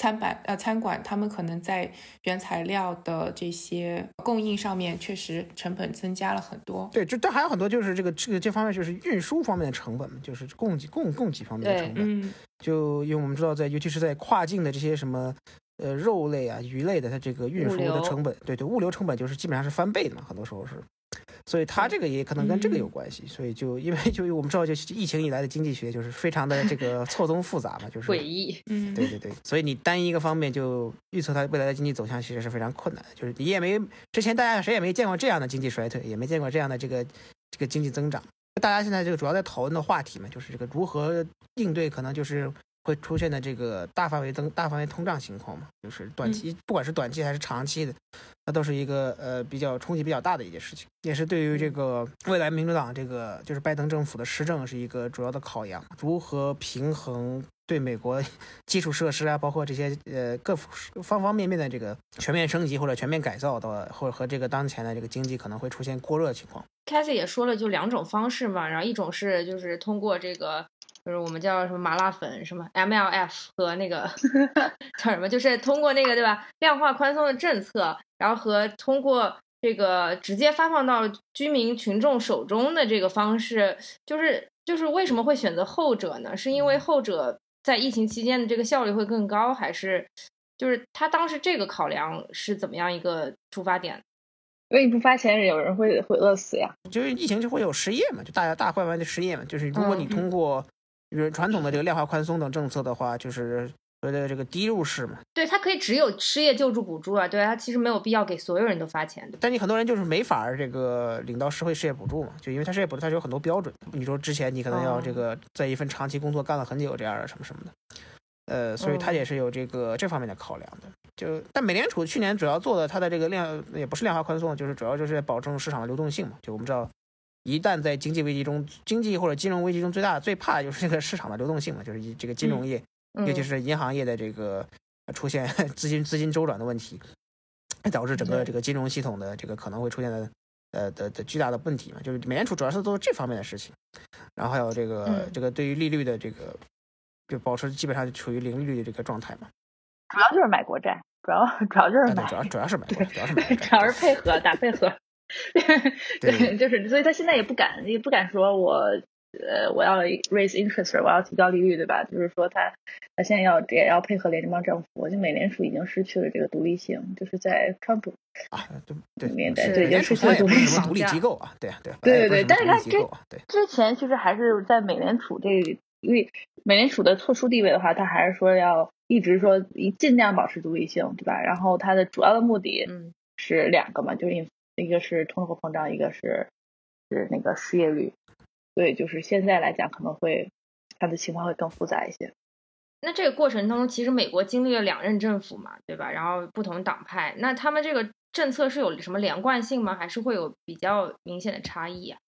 餐板呃餐馆，他们可能在原材料的这些供应上面确实成本增加了很多。对，就但还有很多就是这个这个这方面就是运输方面的成本嘛，就是供给供供给方面的成本。嗯，就因为我们知道在尤其是在跨境的这些什么呃肉类啊、鱼类的，它这个运输的成本，对对，物流成本就是基本上是翻倍的嘛，很多时候是。所以它这个也可能跟这个有关系，所以就因为就我们知道，就疫情以来的经济学就是非常的这个错综复杂嘛，就是诡异。嗯，对对对，所以你单一个方面就预测它未来的经济走向，其实是非常困难的。就是你也没之前大家谁也没见过这样的经济衰退，也没见过这样的这个这个经济增长。大家现在这个主要在讨论的话题嘛，就是这个如何应对可能就是会出现的这个大范围增大范围通胀情况嘛，就是短期、不管是短期还是长期的，那都是一个呃比较冲击比较大的一件事情，也是对于这个未来民主党这个就是拜登政府的施政是一个主要的考量，如何平衡对美国 [LAUGHS] 基础设施啊，包括这些呃各方方面面的这个全面升级或者全面改造的，或者和这个当前的这个经济可能会出现过热情况。Cathy 也说了，就两种方式嘛，然后一种是就是通过这个，就是我们叫什么麻辣粉，什么 MLF 和那个 [LAUGHS] 叫什么，就是通过那个对吧，量化宽松的政策，然后和通过这个直接发放到居民群众手中的这个方式，就是就是为什么会选择后者呢？是因为后者在疫情期间的这个效率会更高，还是就是他当时这个考量是怎么样一个出发点？因为你不发钱，有人会会饿死呀。就是疫情就会有失业嘛，就大家大范围的失业嘛。就是如果你嗯通过就是传统的这个量化宽松等政策的话，就是所谓的这个低入式嘛。对它可以只有失业救助补助啊，对它其实没有必要给所有人都发钱的。但你很多人就是没法儿这个领到社会失业补助嘛，就因为它失业补助它是有很多标准。你说之前你可能要这个在一份长期工作干了很久这样的什么什么的，呃，所以它也是有这个这方面的考量的。就但美联储去年主要做的它的这个量也不是量化宽松，就是主要就是保证市场的流动性嘛。就我们知道，一旦在经济危机中，经济或者金融危机中最大最怕的就是这个市场的流动性嘛，就是这个金融业，尤其是银行业的这个出现 [LAUGHS] 资金资金周转的问题，导致整个这个金融系统的这个可能会出现的呃的的巨大的问题嘛。就是美联储主要是做这方面的事情，然后还有这个这个对于利率的这个就保持基本上处于零利率的这个状态嘛。主要就是买国债。主要主要就是买，主要主要是买，主要是买，主要是配合打配合。对，[LAUGHS] 就是，所以他现在也不敢，也不敢说我，呃，我要 raise interest，我要提高利率，对吧？就是说他，他现在要也要配合联邦政府，就美联储已经失去了这个独立性，就是在川普啊，对对，年代对，已经失去了独立性。独立机构啊，对对对对对，但是他这对之前其实还是在美联储这，因为美联储的特殊地位的话，他还是说要。一直说一尽量保持独立性，对吧？然后它的主要的目的是两个嘛，就是一个是通货膨胀，一个是是那个失业率。对，就是现在来讲可能会它的情况会更复杂一些。那这个过程当中，其实美国经历了两任政府嘛，对吧？然后不同党派，那他们这个政策是有什么连贯性吗？还是会有比较明显的差异啊？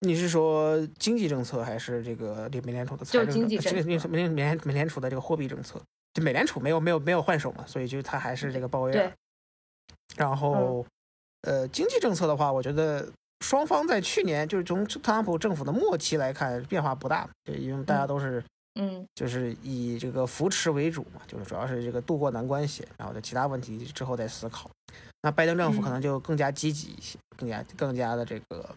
你是说经济政策还是这个美联储的财政？就经济政策。美美联美联储的这个货币政策，就美联储没有没有没有换手嘛，所以就它还是这个鲍威尔。然后，呃，经济政策的话，我觉得双方在去年就是从特朗普政府的末期来看变化不大，对，因为大家都是嗯，就是以这个扶持为主嘛，就是主要是这个渡过难关些，然后其他问题之后再思考。那拜登政府可能就更加积极一些，更加更加的这个。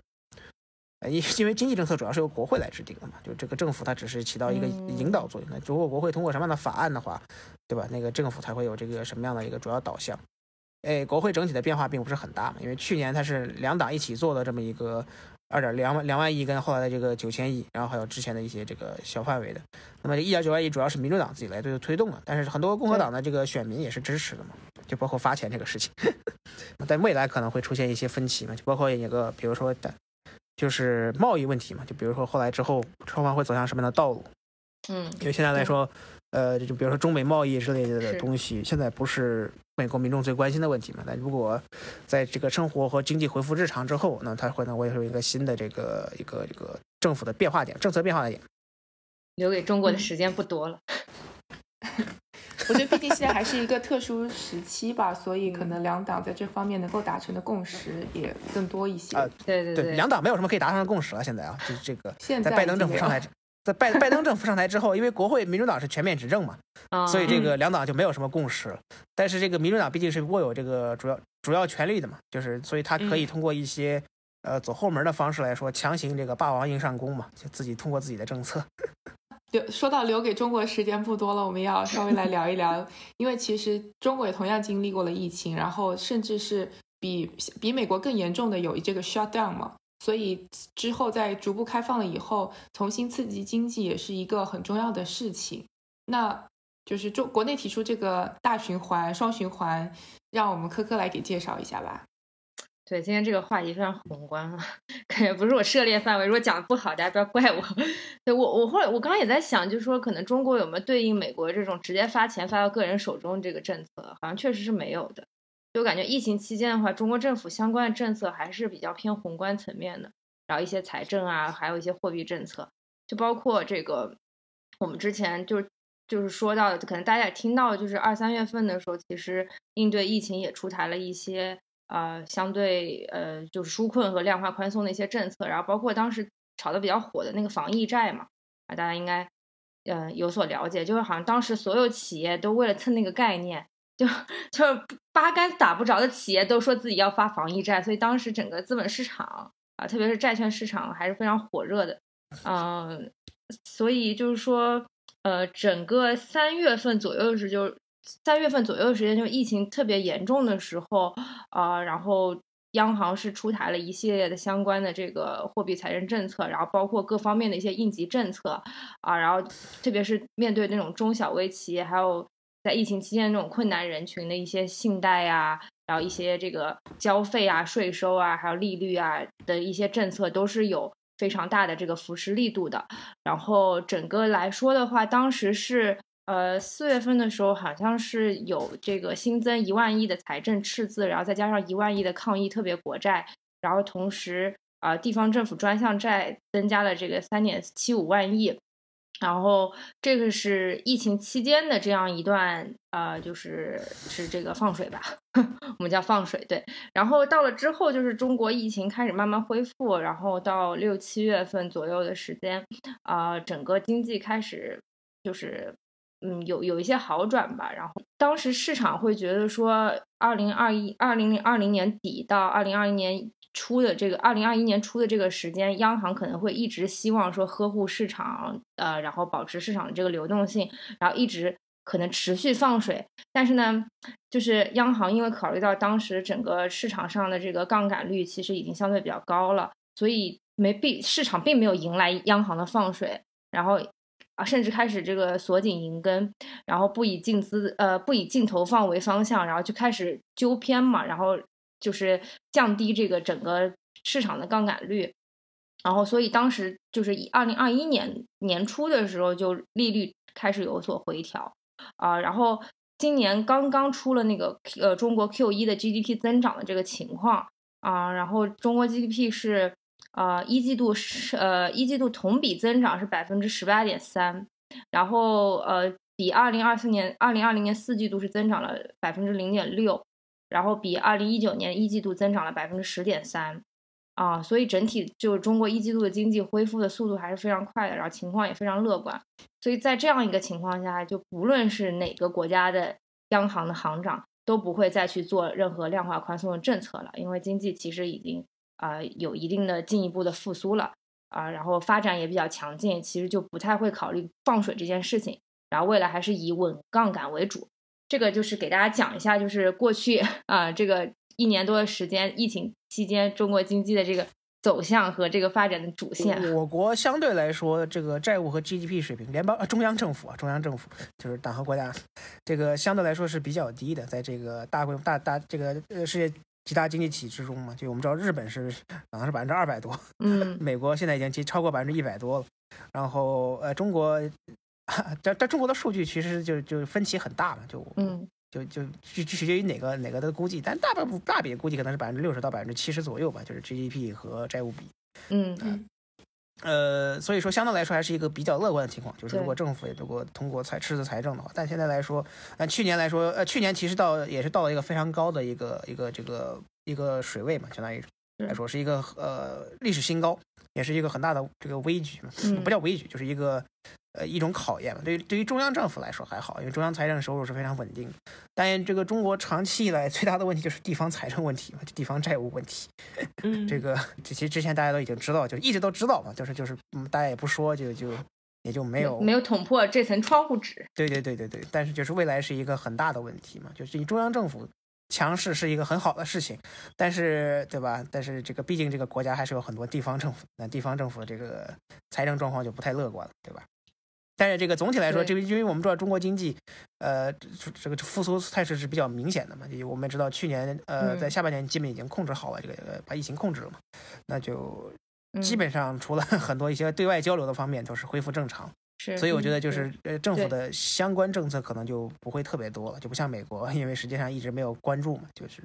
因 [LAUGHS] 因为经济政策主要是由国会来制定的嘛，就这个政府它只是起到一个引导作用。那如果国会通过什么样的法案的话，对吧？那个政府才会有这个什么样的一个主要导向。哎，国会整体的变化并不是很大嘛，因为去年它是两党一起做的这么一个二点两万两万亿跟后来的这个九千亿，然后还有之前的一些这个小范围的。那么一点九万亿主要是民主党自己来推推动的，但是很多共和党的这个选民也是支持的嘛，就包括发钱这个事情。[LAUGHS] 在未来可能会出现一些分歧嘛，就包括一个比如说的。就是贸易问题嘛，就比如说后来之后双方会走向什么样的道路？嗯，因为现在来说，呃，就比如说中美贸易之类的东西，现在不是美国民众最关心的问题嘛。那如果在这个生活和经济恢复日常之后，那它会能会有一个新的这个一个一个政府的变化点，政策变化的点。留给中国的时间不多了。我觉得毕竟现在还是一个特殊时期吧，所以可能两党在这方面能够达成的共识也更多一些。啊，对对对，两党没有什么可以达成的共识了。现在啊，就是这个，现在拜登政府上台，在拜拜登政府上台之后，因为国会民主党是全面执政嘛，[LAUGHS] 所以这个两党就没有什么共识了。但是这个民主党毕竟是握有这个主要主要权力的嘛，就是所以他可以通过一些呃走后门的方式来说，强行这个霸王硬上弓嘛，就自己通过自己的政策。[LAUGHS] 留说到留给中国时间不多了，我们要稍微来聊一聊，因为其实中国也同样经历过了疫情，然后甚至是比比美国更严重的有这个 shutdown 嘛，所以之后在逐步开放了以后，重新刺激经济也是一个很重要的事情。那就是中国内提出这个大循环、双循环，让我们科科来给介绍一下吧。对，今天这个话题非常宏观啊，感觉不是我涉猎范围。如果讲的不好，大家不要怪我。对我，我后来我刚刚也在想，就是说，可能中国有没有对应美国这种直接发钱发到个人手中这个政策，好像确实是没有的。就感觉疫情期间的话，中国政府相关的政策还是比较偏宏观层面的，然后一些财政啊，还有一些货币政策，就包括这个我们之前就就是说到的，可能大家也听到，就是二三月份的时候，其实应对疫情也出台了一些。呃，相对呃，就是纾困和量化宽松的一些政策，然后包括当时炒的比较火的那个防疫债嘛，啊，大家应该嗯有所了解，就是好像当时所有企业都为了蹭那个概念，就就是八竿打不着的企业都说自己要发防疫债，所以当时整个资本市场啊，特别是债券市场还是非常火热的，嗯，所以就是说，呃，整个三月份左右时就。三月份左右的时间，就疫情特别严重的时候，啊，然后央行是出台了一系列的相关的这个货币财政政策，然后包括各方面的一些应急政策，啊，然后特别是面对那种中小微企业，还有在疫情期间这种困难人群的一些信贷呀，然后一些这个交费啊、税收啊，还有利率啊的一些政策，都是有非常大的这个扶持力度的。然后整个来说的话，当时是。呃，四月份的时候好像是有这个新增一万亿的财政赤字，然后再加上一万亿的抗疫特别国债，然后同时啊，地方政府专项债增加了这个三点七五万亿。然后这个是疫情期间的这样一段，呃，就是是这个放水吧，[LAUGHS] 我们叫放水，对。然后到了之后，就是中国疫情开始慢慢恢复，然后到六七月份左右的时间，啊，整个经济开始就是，嗯，有有一些好转吧。然后当时市场会觉得说，二零二一二零二零年底到二零二一年。出的这个二零二一年初的这个时间，央行可能会一直希望说呵护市场，呃，然后保持市场的这个流动性，然后一直可能持续放水。但是呢，就是央行因为考虑到当时整个市场上的这个杠杆率其实已经相对比较高了，所以没必市场并没有迎来央行的放水，然后啊，甚至开始这个锁紧银根，然后不以净资呃不以净投放为方向，然后就开始纠偏嘛，然后。就是降低这个整个市场的杠杆率，然后所以当时就是二零二一年年初的时候就利率开始有所回调啊，然后今年刚刚出了那个呃中国 Q 一的 GDP 增长的这个情况啊，然后中国 GDP 是呃一季度是呃一季度同比增长是百分之十八点三，然后呃比二零二四年二零二零年四季度是增长了百分之零点六。然后比二零一九年一季度增长了百分之十点三，啊，所以整体就是中国一季度的经济恢复的速度还是非常快的，然后情况也非常乐观。所以在这样一个情况下，就不论是哪个国家的央行的行长都不会再去做任何量化宽松的政策了，因为经济其实已经啊有一定的进一步的复苏了啊，然后发展也比较强劲，其实就不太会考虑放水这件事情，然后未来还是以稳杠杆为主。这个就是给大家讲一下，就是过去 [LAUGHS] 啊，这个一年多的时间，疫情期间中国经济的这个走向和这个发展的主线。我国相对来说，这个债务和 GDP 水平，联邦中央政府啊，中央政府就是党和国家，这个相对来说是比较低的，在这个大规模大大这个呃世界几大经济体之中嘛，就我们知道日本是好像是百分之二百多，嗯，美国现在已经超过百分之一百多了，然后呃中国。[LAUGHS] 但但中国的数据其实就就分歧很大嘛，就嗯，就就取取决于哪个哪个的估计，但大部分大比估计可能是百分之六十到百分之七十左右吧，就是 GDP 和债务比。嗯嗯，呃，所以说相对来说还是一个比较乐观的情况，就是如果政府也如果通过财赤字财政的话，但现在来说，呃，去年来说，呃，去年其实到也是到了一个非常高的一个一个这个一个水位嘛，相当于来说是一个呃历史新高，也是一个很大的这个危局嘛，不叫危局，就是一个。呃，一种考验嘛。对于对于中央政府来说还好，因为中央财政收入是非常稳定。但这个中国长期以来最大的问题就是地方财政问题嘛，就地方债务问题。嗯，[LAUGHS] 这个其实之前大家都已经知道，就一直都知道嘛，就是就是嗯，大家也不说，就就也就没有没有捅破这层窗户纸。对对对对对，但是就是未来是一个很大的问题嘛，就是中央政府强势是一个很好的事情，但是对吧？但是这个毕竟这个国家还是有很多地方政府，那地方政府的这个财政状况就不太乐观了，对吧？但是这个总体来说，这个因为我们知道中国经济，呃，这个复苏态势是比较明显的嘛。就我们知道去年，呃，在下半年基本已经控制好了这个把疫情控制了嘛，那就基本上除了 [LAUGHS] 很多一些对外交流的方面都是恢复正常。是，所以我觉得就是呃政府的相关政策可能就不会特别多了，就不像美国，[LAUGHS] 因为实际上一直没有关注嘛，就是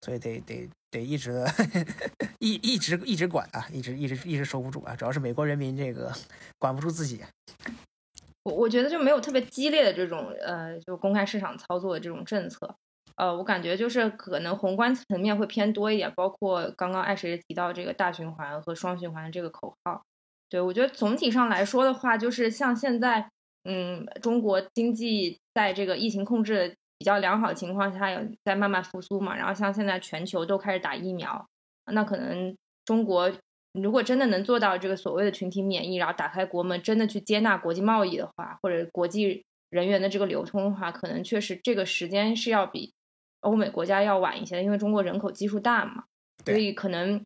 所以得得得一直 [LAUGHS] 一一直一直管啊，一直一直一直收不住啊，主要是美国人民这个管不住自己。[LAUGHS] 我我觉得就没有特别激烈的这种呃，就公开市场操作的这种政策，呃，我感觉就是可能宏观层面会偏多一点，包括刚刚爱谁提到这个大循环和双循环这个口号。对我觉得总体上来说的话，就是像现在，嗯，中国经济在这个疫情控制比较良好的情况下，有在慢慢复苏嘛，然后像现在全球都开始打疫苗，那可能中国。如果真的能做到这个所谓的群体免疫，然后打开国门，真的去接纳国际贸易的话，或者国际人员的这个流通的话，可能确实这个时间是要比欧美国家要晚一些的，因为中国人口基数大嘛，所以可能，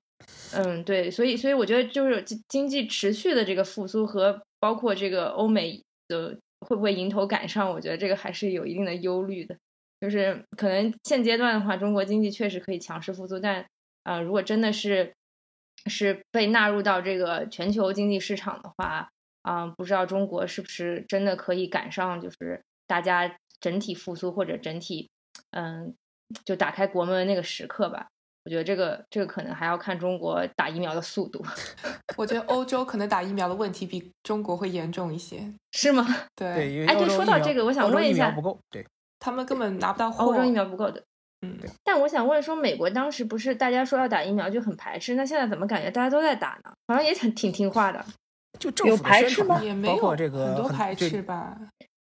嗯，对，所以所以我觉得就是经济持续的这个复苏和包括这个欧美的会不会迎头赶上，我觉得这个还是有一定的忧虑的，就是可能现阶段的话，中国经济确实可以强势复苏，但啊，如果真的是。是被纳入到这个全球经济市场的话，啊，不知道中国是不是真的可以赶上，就是大家整体复苏或者整体嗯就打开国门的那个时刻吧。我觉得这个这个可能还要看中国打疫苗的速度。[LAUGHS] 我觉得欧洲可能打疫苗的问题比中国会严重一些，是吗？对，对，因为哎对欧洲疫苗说到这个我想问一下不够，对，他们根本拿不到货。欧洲疫苗不够的。嗯，但我想问说，美国当时不是大家说要打疫苗就很排斥，那现在怎么感觉大家都在打呢？好像也挺挺听话的。就政府的有排斥吗宣传包也没有括这个很多排斥吧。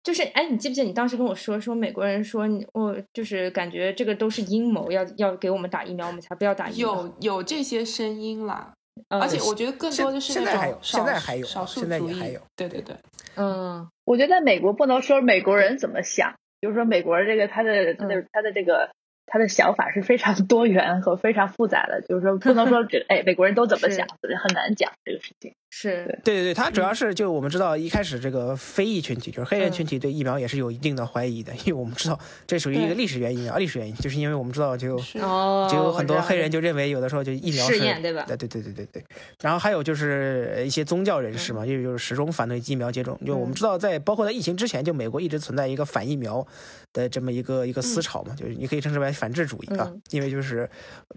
就是哎，你记不记得你当时跟我说说美国人说你我就是感觉这个都是阴谋，要要给我们打疫苗，我们才不要打疫苗。有有这些声音啦，嗯，而且我觉得更多的是那现现在还有现在还有少数现在族裔也还有。对对对，嗯我觉得在美国不能说美国人怎么想，就是说美国人这个他的他的他的这个他的想法是非常多元和非常复杂的，就是说不能说这 [LAUGHS] 哎美国人都怎么想，很难讲这个事情。是。对对对，它主嗯。要是就我们知道一开始这个非裔群体，就是黑人群体对疫苗也是有一定的怀疑的，因为我们知道这属于一个历史原因啊，历史原因，就是因为我们知道就哦，就有很多黑人就认为有的时候就疫苗是试验对吧？对对对对对对。然后还有就是一些宗教人士嗯。嘛，就就是始终反对疫苗接种。就我们知道在包括在疫情之前，就美国一直存在一个反疫苗的这么一个一个思潮嘛，就是你可以称之为反智主义啊嗯，因为就是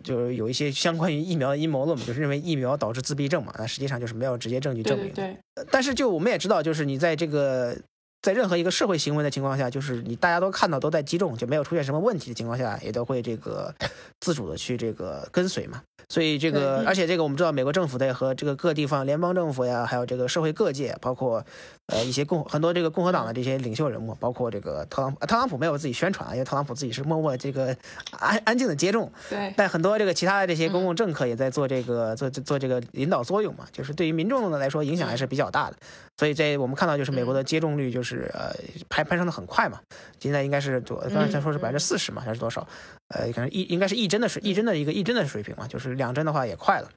就是有一些相关于疫苗的阴谋论嘛，就是认为疫苗导致自闭症嘛，那实际上就是没有直接证据证明的。对对，但是就我们也知道，就是你在这个在任何一个社会行为的情况下，就是你大家都看到都在击中，就没有出现什么问题的情况下，也都会这个自主的去这个跟随嘛。所以这个，而且这个我们知道，美国政府的和这个各地方联邦政府呀，还有这个社会各界，包括呃一些共很多这个共和党的这些领袖人物，包括这个特朗普，特朗普没有自己宣传啊，因为特朗普自己是默默这个安安静的接种，对但很多这个其他的这些公共政客也在做这个、做做这个引导作用嘛，就是对于民众的来说影响还是比较大的。所以在我们看到就是美国的接种率就是呃攀攀升的很快嘛，现在应该是多刚才说是百分之四十嘛，还是多少？呃，可能一应该是一针的水一针的一个一针的水平嘛，就是两针的话也快了。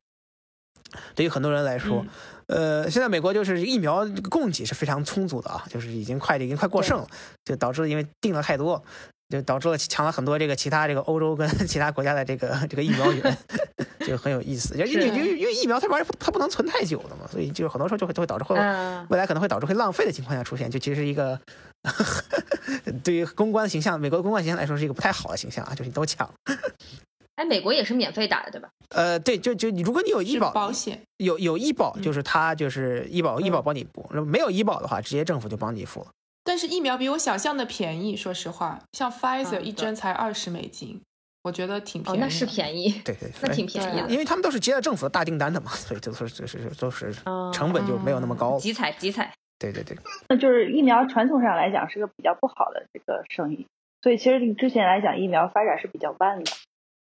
对于很多人来说，呃，现在美国就是疫苗供给是非常充足的啊，就是已经快已经快过剩了，就导致因为订了太多，就导致了抢了很多这个其他这个欧洲跟 [LAUGHS] 其他国家的这个这个疫苗源，[LAUGHS] 就很有意思。因为因为因为疫苗它玩意儿它不能存太久的嘛，所以就很多时候就会都会导致会嗯未来可能会导致会浪费的情况下出现，就其实是一个 [LAUGHS] 对于公关形象，美国的公关形象来说是一个不太好的形象啊，就是你都抢。哎，美国也是免费打的对吧？呃，对，就就你如果你有医保，保险，有有医保，嗯就是他就是医保，医保帮你补；没有医保的话，直接政府就帮你付了。但是疫苗比我想象的便宜，说实话，像 Pfizer 嗯一针才二十美金，我觉得挺便哦，宜的。那是便宜，对对，[LAUGHS] 那挺便宜的。因为他们都是接了政府的大订单的嘛，所以就是就是都是哦成本就没有那么高。集采集采，对对对，那就是疫苗传统上来讲是个比较不好的这个生意，所以其实之前来讲疫苗发展是比较慢的。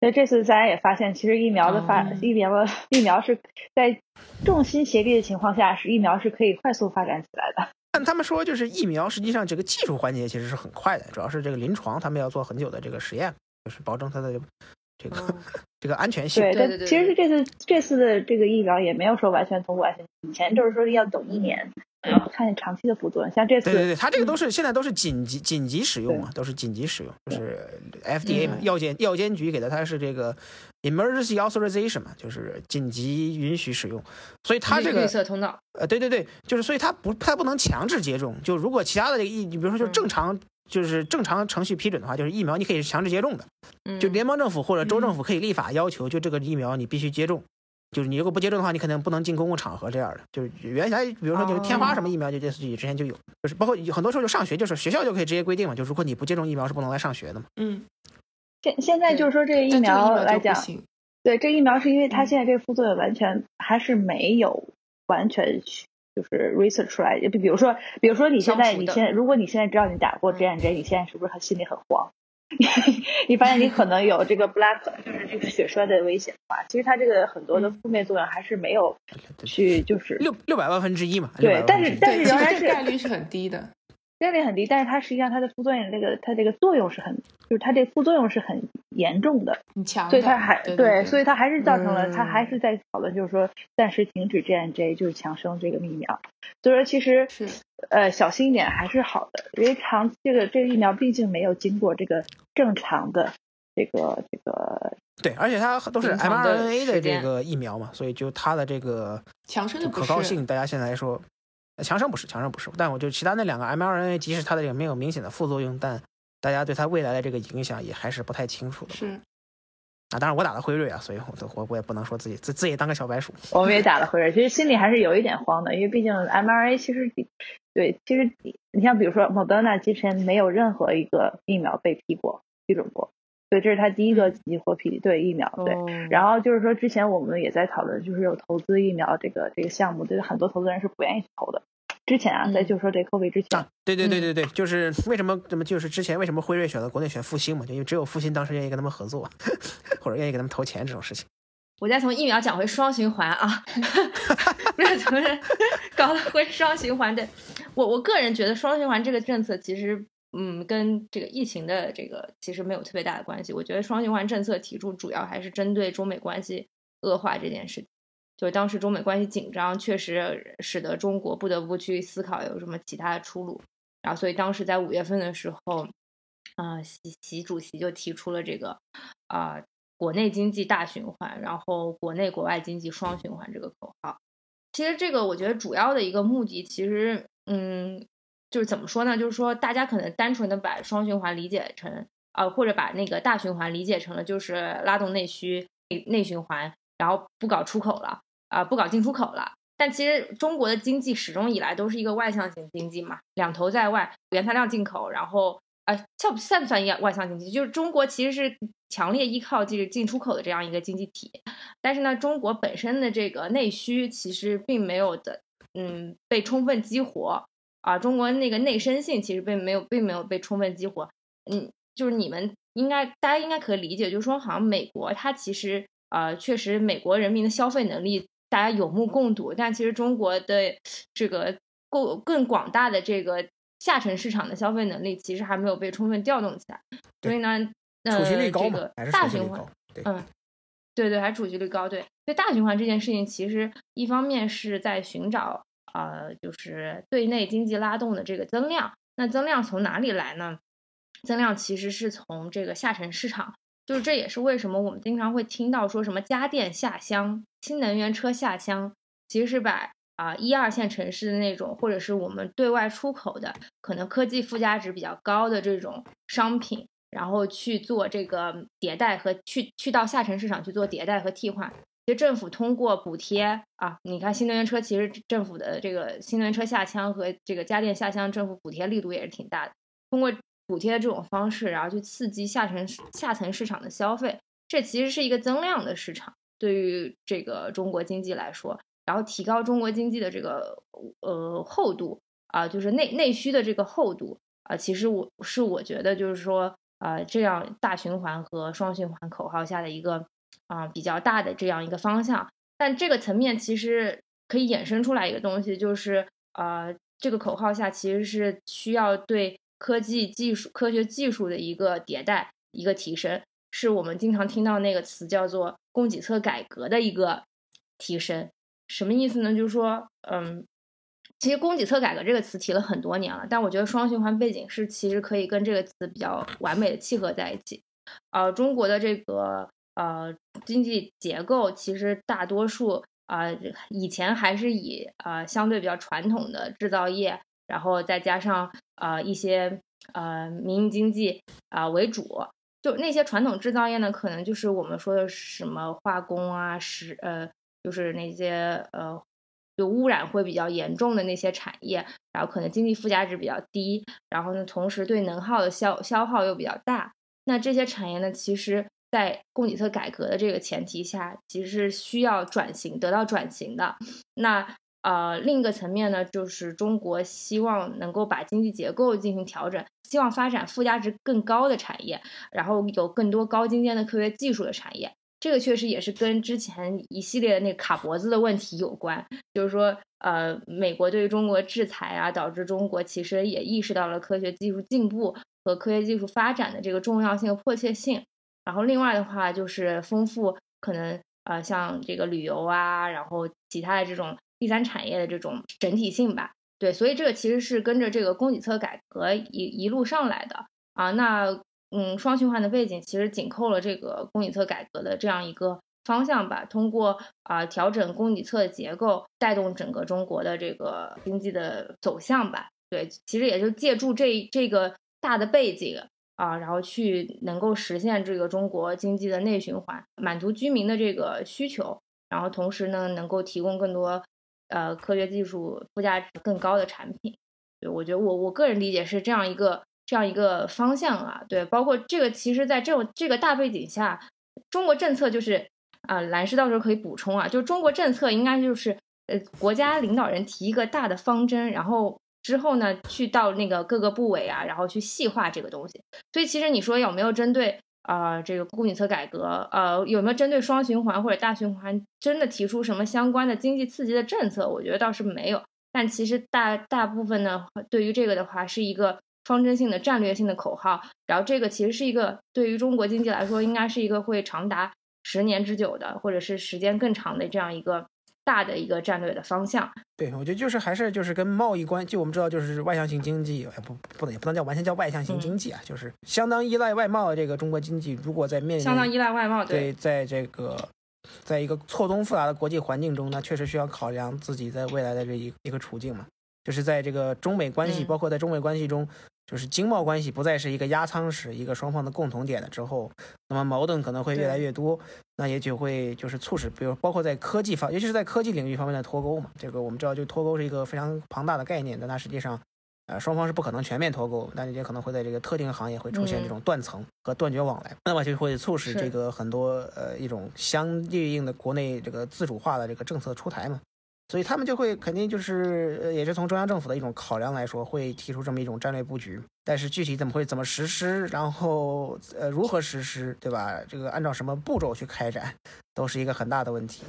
所以这次大家也发现，其实疫苗的发、哦疫苗的疫苗是在众心协力的情况下，是疫苗是可以快速发展起来的。但他们说就是疫苗实际上这个技术环节其实是很快的，主要是这个临床他们要做很久的这个实验，就是保证它的这个、嗯 [LAUGHS] 这个安全性。对，对对对但其实是这次这次的这个疫苗也没有说完全通过安全，以前就是说要等一年，然后看长期的副作用。像这次对对对，它这个都是现在都是紧急紧急使用嘛，都是紧急使用，就是 FDA 嘛，嗯。药监药监局给的它是这个 emergency authorization 嘛，就是紧急允许使用，所以它这个绿色通道，呃，对对对，就是所以它不它不能强制接种，就如果其他的这个疫，你比如说就正常。就是正常程序批准的话，就是疫苗你可以强制接种的，嗯。就联邦政府或者州政府可以立法要求，就这个疫苗你必须接种。就是你如果不接种的话，你可能不能进公共场合这样的。就是原来比如说就是天花什么疫苗，就类似于之前就有，就是包括很多时候就上学，就是学校就可以直接规定嘛，就如果你不接种疫苗是不能来上学的嘛。嗯，现现在就是说这个疫苗苗来讲。对这疫苗是因为它嗯现在这个副作用完全还是没有完全就是 research 出来。就比如说，比如说你现在你现在如果你现在知道你打过嗯 J N J，你现在是不是很心里很慌？[LAUGHS] 你发现你可能有这个 black 就是这个血栓的危险的话，其实它这个很多的负面作用还是没有去就是六六百万分之一嘛。对但是但是仍然其实这是概率是很低的。概率很低，但是它实际上它的副作用这个它这个作用是很就是它这个副作用是很严重的。很强的，所以它还对对，所以它还是造成了，它嗯还是在讨论，就是说暂时停止 J N J，就是强生这个疫苗。所以说其实是呃小心一点还是好的，因为长这个这个疫苗毕竟没有经过这个正常的这个这个对，而且它都是临床的 mRNA 的这个疫苗嘛，所以就它的这个强生的可靠性，大家现在来说，强生不是，强生不是，但我就其他那两个 mRNA，即使它的这个没有明显的副作用，但大家对它未来的这个影响也还是不太清楚的。是啊，当然我打了辉瑞啊，所以我都我我也不能说自己自自己当个小白鼠。我们也打了辉瑞，其实心里还是有一点慌的，因为毕竟 mRNA 其实对，其实你像比如说 Moderna 之前没有任何一个疫苗被批过批准过，所以这是他第一个紧急获批对疫苗对。然后就是说之前我们也在讨论，就是有投资疫苗这个这个项目，就是很多投资人是不愿意去投的。之前啊，在就说这 COVID 之前，对对对对对，就是为什么怎么就是之前为什么辉瑞选择国内选复星嘛，就因为只有复星当时愿意跟他们合作，[LAUGHS] 或者愿意给他们投钱这种事情。我再从疫苗讲回双循环啊，[LAUGHS] 不是从搞了回双循环的。我我个人觉得双循环这个政策其实，嗯，跟这个疫情的这个其实没有特别大的关系。我觉得双循环政策提出主要还是针对中美关系恶化这件事情。就是当时中美关系紧张，确实使得中国不得不去思考有什么其他的出路。然后，所以当时在五月份的时候，啊，习习主席就提出了这个啊。国内经济大循环，然后国内国外经济双循环这个口号，其实这个我觉得主要的一个目的，其实嗯，就是怎么说呢？就是说大家可能单纯的把双循环理解成啊，或者把那个大循环理解成了就是拉动内需内循环，然后不搞出口了啊，不搞进出口了。但其实中国的经济始终以来都是一个外向型经济嘛，两头在外，原材料进口，然后。呃，算不算不算外外向经济？就是中国其实是强烈依靠这个进出口的这样一个经济体，但是呢，中国本身的这个内需其实并没有的，嗯，被充分激活啊。中国那个内生性其实并没有，并没有被充分激活。嗯，就是你们应该大家应该可以理解，就是说好像美国它其实啊，确实美国人民的消费能力大家有目共睹，但其实中国的这个够更广大的这个。下沉市场的消费能力其实还没有被充分调动起来，所以呢，呃，这个大循环，嗯，对对，还储蓄率高，对，所以大循环这件事情其实一方面是在寻找呃，就是对内经济拉动的这个增量，那增量从哪里来呢？增量其实是从这个下沉市场，就是这也是为什么我们经常会听到说什么家电下乡、新能源车下乡，其实是把。啊，一二线城市的那种，或者是我们对外出口的，可能科技附加值比较高的这种商品，然后去做这个迭代和去去到下沉市场去做迭代和替换。其实政府通过补贴啊，你看新能源车，其实政府的这个新能源车下乡和这个家电下乡，政府补贴力度也是挺大的。通过补贴的这种方式，然后去刺激下层下层市场的消费，这其实是一个增量的市场，对于这个中国经济来说。然后提高中国经济的这个呃厚度啊，就是内内需的这个厚度啊，其实我是我觉得就是说啊，这样大循环和双循环口号下的一个啊比较大的这样一个方向。但这个层面其实可以衍生出来一个东西，就是啊这个口号下其实是需要对科技技术、科学技术的一个迭代、一个提升，是我们经常听到那个词叫做供给侧改革的一个提升。什么意思呢？就是说，嗯，其实供给侧改革这个词提了很多年了，但我觉得双循环背景是其实可以跟这个词比较完美的契合在一起。呃，中国的这个呃经济结构其实大多数啊以前还是以啊相对比较传统的制造业，然后再加上啊一些呃民营经济啊为主。就那些传统制造业呢，可能就是我们说的什么化工啊，石呃。就是那些呃，就污染会比较严重的那些产业，然后可能经济附加值比较低，然后呢，同时对能耗的消消耗又比较大。那这些产业呢，其实在供给侧改革的这个前提下，其实是需要转型得到转型的。那呃，另一个层面呢，就是中国希望能够把经济结构进行调整，希望发展附加值更高的产业，然后有更多高精尖的科学技术的产业。这个确实也是跟之前一系列的那卡脖子的问题有关，就是说，呃，美国对于中国制裁啊，导致中国其实也意识到了科学技术进步和科学技术发展的这个重要性和迫切性。然后另外的话就是丰富可能呃像这个旅游啊，然后其他的这种第三产业的这种整体性吧。对，所以这个其实是跟着这个供给侧改革一一路上来的啊。那。嗯，双循环的背景其实紧扣了这个供给侧改革的这样一个方向吧，通过啊调整供给侧结构，带动整个中国的这个经济的走向吧。对，其实也就借助这这个大的背景啊，然后去能够实现这个中国经济的内循环，满足居民的这个需求，然后同时呢，能够提供更多呃科学技术附加值更高的产品。对，我觉得我我个人理解是这样一个这样一个方向啊。对，包括这个，其实在这种这个大背景下，中国政策就是啊，蓝师到时候可以补充啊，就中国政策应该就是呃，国家领导人提一个大的方针，然后。之后呢，去到那个各个部委啊，然后去细化这个东西。所以其实你说有没有针对啊这个供给侧改革，呃有没有针对双循环或者大循环真的提出什么相关的经济刺激的政策？我觉得倒是没有。但其实大大部分呢，对于这个的话是一个方针性的战略性的口号。然后这个其实是一个对于中国经济来说，应该是一个会长达十年之久的，或者是时间更长的这样一个。大的一个战略的方向，对我觉得就是还是就是跟贸易关，就我们知道就是外向型经济，不不能也不能叫完全叫外向型经济啊，就是相当依赖外贸的这个中国经济，如果在面临相当依赖外贸，对，在这个在一个错综复杂的国际环境中那，确实需要考量自己在未来的这一一个处境嘛，就是在这个中美关系，包括在中美关系中。就是经贸关系不再是一个压舱石，一个双方的共同点了之后，那么矛盾可能会越来越多，那也就会就是促使，比如包括在科技方，尤其是在科技领域方面的脱钩嘛。这个我们知道，就脱钩是一个非常庞大的概念，但它实际上，呃，双方是不可能全面脱钩，但也可能会在这个特定行业会出现这种断层和断绝往来，那么就会促使这个很多呃一种相对应的国内这个自主化的这个政策出台嘛。所以他们就会肯定就是，也是从中央政府的一种考量来说，会提出这么一种战略布局。但是具体怎么会怎么实施，然后呃如何实施，对吧？这个按照什么步骤去开展，都是一个很大的问题。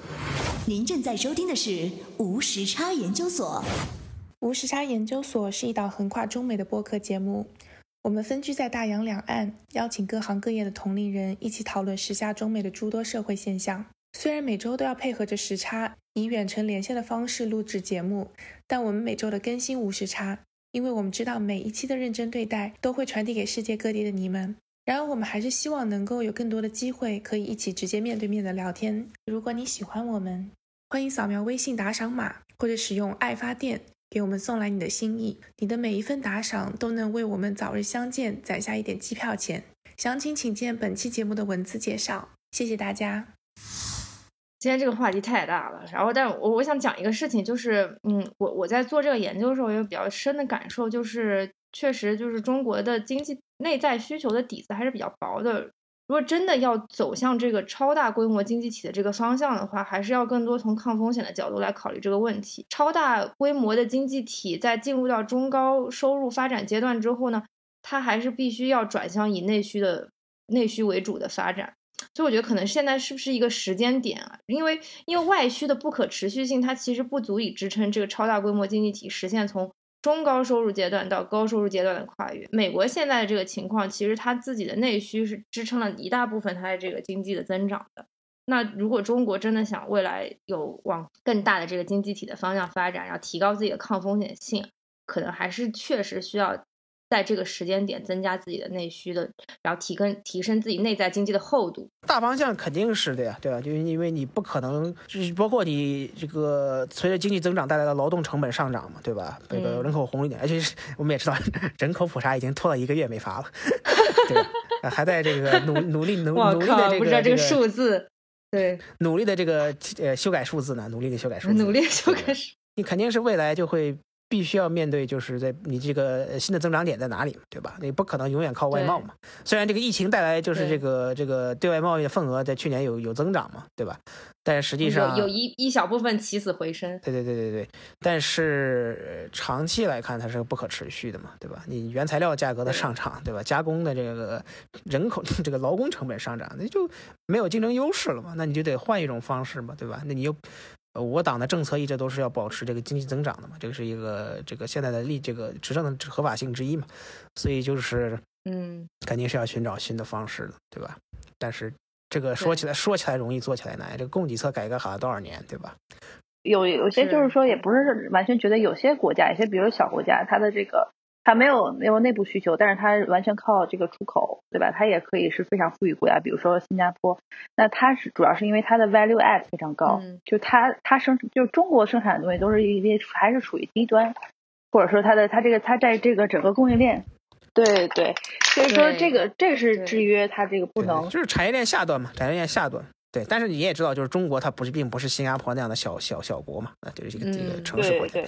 您正在收听的是无时差研究所。无时差研究所是一档横跨中美的播客节目，我们分居在大洋两岸，邀请各行各业的同龄人一起讨论时下中美的诸多社会现象。虽然每周都要配合着时差，以远程连线的方式录制节目，但我们每周的更新无时差，因为我们知道每一期的认真对待都会传递给世界各地的你们。然而，我们还是希望能够有更多的机会可以一起直接面对面的聊天。如果你喜欢我们，欢迎扫描微信打赏码，或者使用爱发电给我们送来你的心意。你的每一份打赏都能为我们早日相见攒下一点机票钱。详情请见本期节目的文字介绍。谢谢大家。今天这个话题太大了，然后，但我我想讲一个事情，就是，嗯，我我在做这个研究的时候，有比较深的感受，就是确实就是中国的经济内在需求的底子还是比较薄的。如果真的要走向这个超大规模经济体的这个方向的话，还是要更多从抗风险的角度来考虑这个问题。超大规模的经济体在进入到中高收入发展阶段之后呢，它还是必须要转向以内需的内需为主的发展。所以我觉得可能现在是不是一个时间点啊？因为因为外需的不可持续性，它其实不足以支撑这个超大规模经济体实现从中高收入阶段到高收入阶段的跨越。美国现在的这个情况，其实它自己的内需是支撑了一大部分它的这个经济的增长的。那如果中国真的想未来有往更大的这个经济体的方向发展，然后提高自己的抗风险性，可能还是确实需要。在这个时间点增加自己的内需的，然后提跟提升自己内在经济的厚度，大方向肯定是的呀，对吧？就因为你不可能，就是包括你这个随着经济增长带来的劳动成本上涨嘛，对吧？这个人口红利点，而且我们也知道，人口普查已经拖了一个月没发了，对吧？[LAUGHS] 还在这个努努力努努力的这个不知道这个数字，对，[LAUGHS] 努力的这个呃修改数字呢，努力的修改数字，努力修改数，你肯定是未来就会。必须要面对，就是在你这个新的增长点在哪里，对吧？你不可能永远靠外贸嘛。虽然这个疫情带来就是这个这个对外贸易的份额在去年有有增长嘛，对吧？但是实际上有一一小部分起死回生。对对对对对。但是长期来看，它是不可持续的嘛，对吧？你原材料价格的上涨，对吧？加工的这个人口这个劳工成本上涨，那就没有竞争优势了嘛。那你就得换一种方式嘛，对吧？那你又。呃，我党的政策一直都是要保持这个经济增长的嘛，这个是一个这个现在的立这个执政的合法性之一嘛，所以就是嗯，肯定是要寻找新的方式的，对吧？但是这个说起来说起来容易，做起来难。这个供给侧改革好了多少年，对吧？有有些就是说，也不是完全觉得有些国家，有些比如小国家，它的这个它没有没有内部需求，但是它完全靠这个出口，对吧？它也可以是非常富裕国家，比如说新加坡。那它是主要是因为它的 value add 非常高，嗯就它它生就中国生产的东西都是一些还是属于低端，或者说它的它这个它在这个整个供应链，对对，所以说这个这是制约它这个不对能就是产业链下端嘛，产业链下端。对，但是你也知道，就是中国它不是并不是新加坡那样的小小小国嘛，啊，就是一个一个嗯城市国家。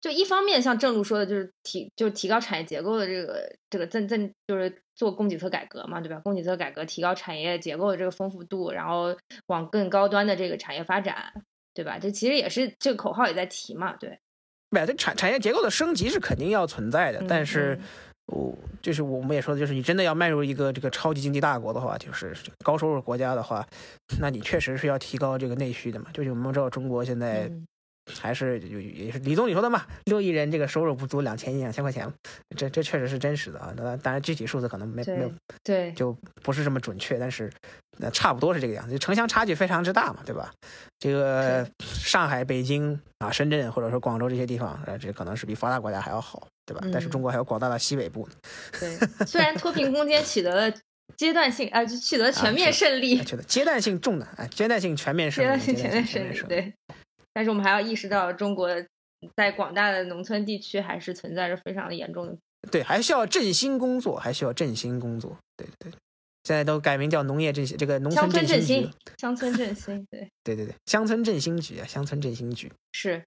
就一方面像正路说的，就是提就是提高产业结构的这个这个增增就是做供给侧改革嘛，对吧？供给侧改革提高产业结构的这个丰富度，然后往更高端的这个产业发展，对吧？这其实也是这个口号也在提嘛，对。对，这产产业结构的升级是肯定要存在的，但是嗯我就是我们也说的，就是你真的要迈入一个这个超级经济大国的话，就是高收入国家的话，那你确实是要提高这个内需的嘛。就是我们知道中国现在嗯还是有也是李总你说的嘛，六亿人这个收入不足两千两千块钱，这这确实是真实的啊。那当然具体数字可能没没有对对就不是这么准确，但是那差不多是这个样子，就城乡差距非常之大嘛，对吧？这个上海、北京啊、深圳或者说广州这些地方，呃，这可能是比发达国家还要好，对吧？但是嗯中国还有广大的西北部呢，对，虽然脱贫攻坚取得了阶段性啊取得全面胜利阶段性重的，哎，阶段性全面胜利，阶段性全面胜利。对。但是我们还要意识到，中国在广大的农村地区还是存在着非常的严重的对，还需要振兴工作，还需要振兴工作，对对对。现在都改名叫农业振兴，这个农乡村振兴局村振兴，乡村振兴，对。[LAUGHS] 对对对，乡村振兴局啊，乡村振兴局。是，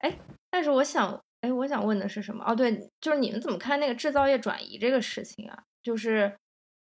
哎，但是我想，哎，我想问的是什么？哦，对，就是你们怎么看那个制造业转移这个事情啊？就是，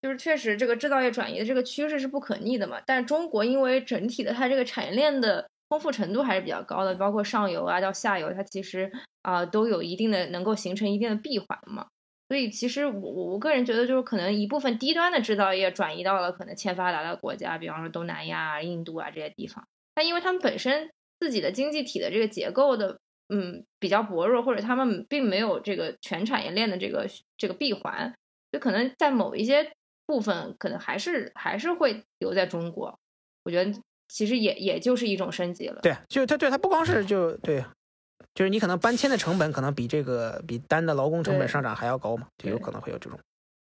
就是确实这个制造业转移的这个趋势是不可逆的嘛。但是中国因为整体的它这个产业链的丰富程度还是比较高的，包括上游啊到下游，它其实啊、都有一定的能够形成一定的闭环嘛。所以其实我我我个人觉得，就是可能一部分低端的制造业转移到了可能欠发达的国家，比方说东南亚、印度啊这些地方。但因为他们本身自己的经济体的这个结构的，嗯，比较薄弱，或者他们并没有这个全产业链的这个这个闭环，就可能在某一些部分，可能还是还是会留在中国。我觉得其实也也就是一种升级了。对，就它对它不光是就对，就是你可能搬迁的成本可能比这个比单的劳工成本上涨还要高嘛，就有可能会有这种。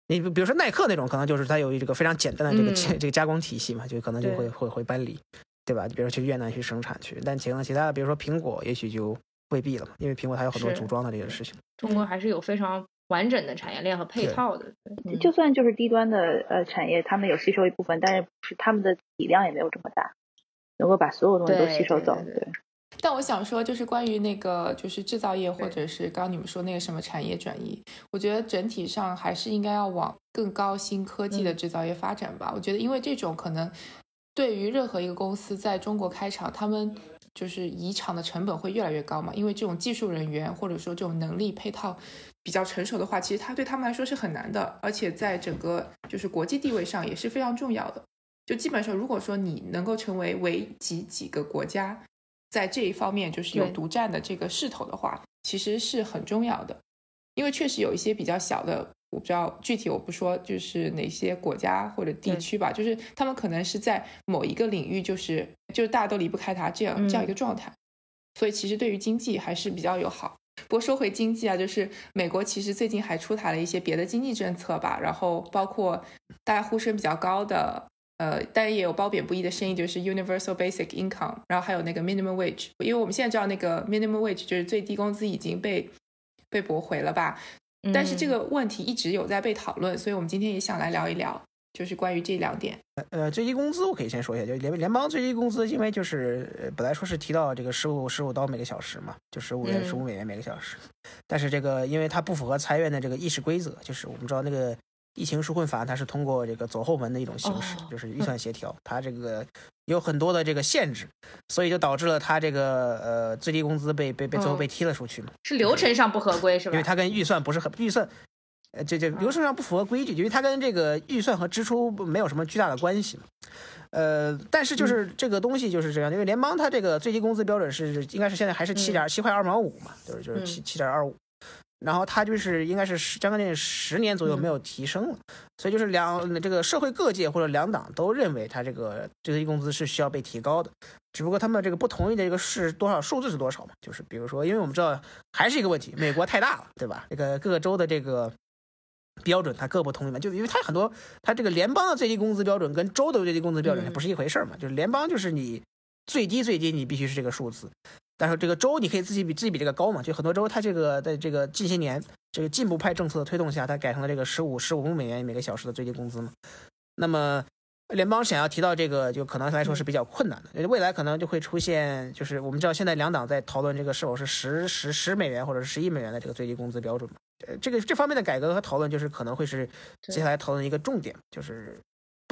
你比比如说耐克那种，可能就是它有这个非常简单的这个、嗯这个加工体系嘛，就可能就会会会搬离，对吧？比如说去越南去生产去，但其他其他的，比如说苹果，也许就未必了嘛，因为苹果它有很多组装的这个事情。中国还是有非常完整的产业链和配套的。对就算就是低端的呃产业，他们有吸收一部分，但是是他们的体量也没有这么大，能够把所有东西都吸收走。对但我想说，就是关于那个就是制造业，或者是刚刚你们说那个什么产业转移，我觉得整体上还是应该要往更高新科技的制造业发展吧。我觉得，因为这种可能对于任何一个公司在中国开厂，他们就是移厂的成本会越来越高嘛。因为这种技术人员或者说这种能力配套比较成熟的话，其实它对他们来说是很难的，而且在整个就是国际地位上也是非常重要的。就基本上，如果说你能够成为唯几几个国家在这一方面就是有独占的这个势头的话，其实是很重要的。因为确实有一些比较小的，我不知道具体我不说，就是哪些国家或者地区吧，就是他们可能是在某一个领域，就是就是大家都离不开它这样、嗯这样一个状态，所以其实对于经济还是比较友好。不过说回经济啊，就是美国其实最近还出台了一些别的经济政策吧，然后包括大家呼声比较高的，呃，但也有褒贬不一的声音，就是 universal basic income，然后还有那个 minimum wage，因为我们现在知道那个 minimum wage 就是最低工资已经被被驳回了吧，但是这嗯个问题一直有在被讨论，所以我们今天也想来聊一聊，就是关于这两点。呃，最低工资我可以先说一下，就联联邦最低工资，因为就是呃本来说是提到这个十五十五刀每个小时嘛，就十五元嗯十五美元每个小时，但是这个因为它不符合裁员的这个议事规则，就是我们知道那个疫情纾困法案它是通过这个走后门的一种形式，哦就是预算协调，它这个有很多的这个限制，所以就导致了它这个呃最低工资被被被最后嗯被踢了出去嘛。是流程上不合规是吧？因为它跟预算不是很预算，呃，这这流程上不符合规矩，因为它跟这个预算和支出没有什么巨大的关系嘛。呃，但是就是这个东西就是这样，因为联邦它这个最低工资标准是应该是现在还是七点七块二毛五嘛，就是就是七七点二五。然后他就是应该是十将近十年左右没有提升了，所以就是两这个社会各界或者两党都认为他这个最低工资是需要被提高的，只不过他们这个不同意的这个是多少数字是多少嘛？就是比如说，因为我们知道还是一个问题，美国太大了，对吧？这个各个州的这个标准它各不同意嘛，就因为它很多它这个联邦的最低工资标准跟州的最低工资标准它不是一回事儿嘛，就是联邦就是你最低最低你必须是这个数字。但是这个州你可以自己比自己比这个高嘛？就很多州它这个在这个近些年这个进步派政策的推动下，它改成了这个十五十五美元每个小时的最低工资嘛。那么联邦想要提到这个，就可能来说是比较困难的。未来可能就会出现，就是我们知道现在两党在讨论这个是否是十十十美元或者是十一美元的这个最低工资标准嘛。呃，这个这方面的改革和讨论就是可能会是接下来讨论一个重点。就是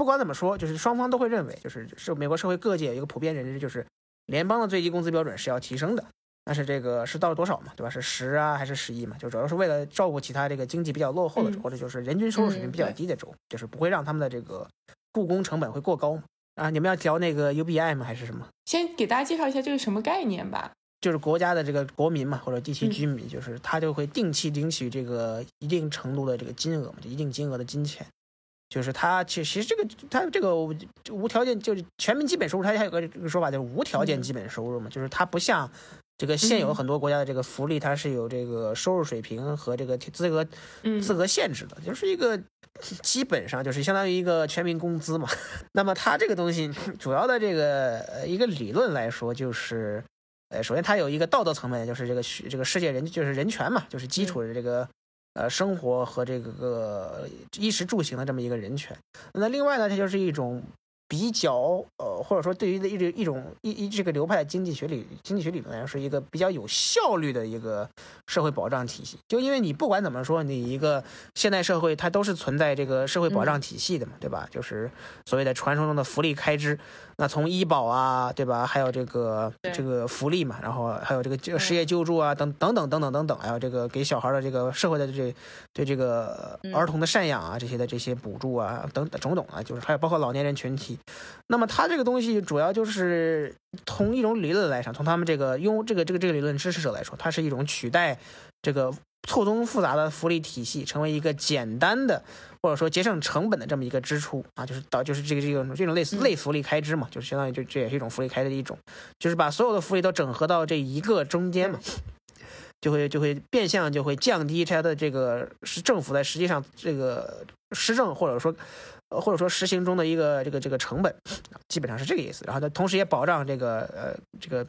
不管怎么说，就是双方都会认为，就是是美国社会各界有一个普遍认知就是。联邦的最低工资标准是要提升的，但是这个是到了多少嘛，对吧？是十啊还是十一嘛？就主要是为了照顾其他这个经济比较落后的州，或者就是人均收入水平比较低的州，就是不会让他们的这个雇工成本会过高嘛。啊，你们要调那个 UBI 吗？还是什么？先给大家介绍一下这个什么概念吧。就是国家的这个国民嘛，或者地区居民，就是他就会定期领取这个一定程度的这个金额嘛，就一定金额的金钱。就是他，其实这个他这个无条件就是全民基本收入，他还有个说法，就是无条件基本收入嘛。就是它不像这个现有很多国家的这个福利，它是有这个收入水平和这个资格资格限制的，就是一个基本上就是相当于一个全民工资嘛。[LAUGHS] 那么它这个东西主要的这个一个理论来说，就是呃，首先它有一个道德层面，就是这个这个世界人就是人权嘛，就是基础的这个。呃，生活和这个衣食住行的这么一个人权。那另外呢，它就是一种。比较呃，或者说对于的一一种一一这个流派的经济学理经济学理论来说，是一个比较有效率的一个社会保障体系。就因为你不管怎么说，你一个现代社会它都是存在这个社会保障体系的嘛，对吧？就是所谓的传说中的福利开支，那从医保啊，对吧？还有这个这个福利嘛，然后还有这个这个失业救助啊，等等等等等等等，还有这个给小孩的这个社会的这对这个儿童的赡养啊，这些的这些补助啊，等等种种啊，就是还有包括老年人群体。那么它这个东西主要就是从一种理论来上，从他们这个用这个这个这个理论支持者来说，它是一种取代这个错综复杂的福利体系，成为一个简单的或者说节省成本的这么一个支出啊，就是导就是这个这种这种类似类福利开支嘛，就是相当于就这也是一种福利开支的一种，就是把所有的福利都整合到这一个中间嘛，就会就会变相就会降低它的这个是政府在实际上这个施政或者说。呃，或者说实行中的一个这个这个成本，基本上是这个意思。然后它同时也保障这个呃这个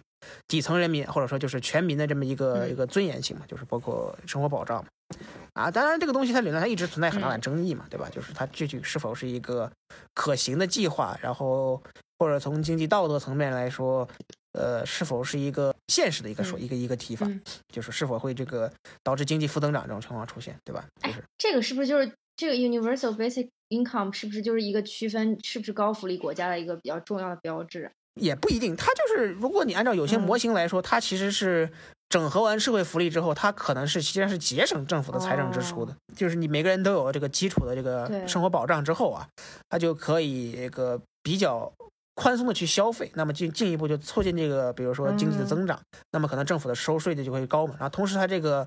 底层人民或者说就是全民的这么一个一个尊严性嘛，就是包括生活保障啊。当然这个东西它理论上一直存在很大的争议嘛，对吧？就是它具体是否是一个可行的计划，然后或者从经济道德层面来说，呃，是否是一个现实的一个说一个一个提法，就是是否会这个导致经济负增长这种情况出现，对吧？就是这个是不是就是这个 universal basic？income 是不是就是一个区分是不是高福利国家的一个比较重要的标志？也不一定，它就是如果你按照有些模型来说，它其实是整合完社会福利之后，它可能是实际上是节省政府的财政支出的。就是你每个人都有这个基础的这个生活保障之后啊，它就可以这个比较宽松的去消费，那么进进一步就促进这个比如说经济的增长，那么可能政府的收税的就会高嘛。然后同时它这个。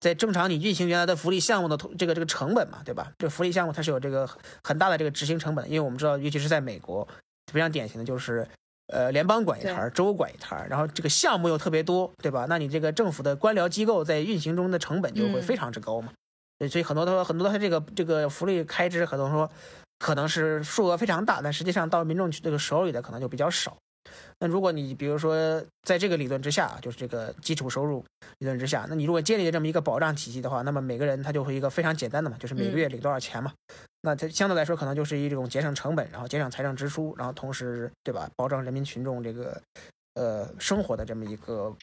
在正常你运行原来的福利项目的这个这个成本嘛，对吧？这福利项目它是有这个很大的这个执行成本，因为我们知道，尤其是在美国，非常典型的就是，呃，联邦管一摊，州管一摊，然后这个项目又特别多，对吧？那你这个政府的官僚机构在运行中的成本就会非常之高嘛。所以很多说很多他这个这个福利开支，很多说可能是数额非常大，但实际上到民众这个手里的可能就比较少。那如果你比如说在这个理论之下，就是这个基础收入理论之下，那你如果建立了这么一个保障体系的话，那么每个人他就会一个非常简单的嘛，就是每个月领多少钱嘛。那它相对来说可能就是一种节省成本，然后节省财政支出，然后同时对吧，保障人民群众这个。呃，生活的这么一个，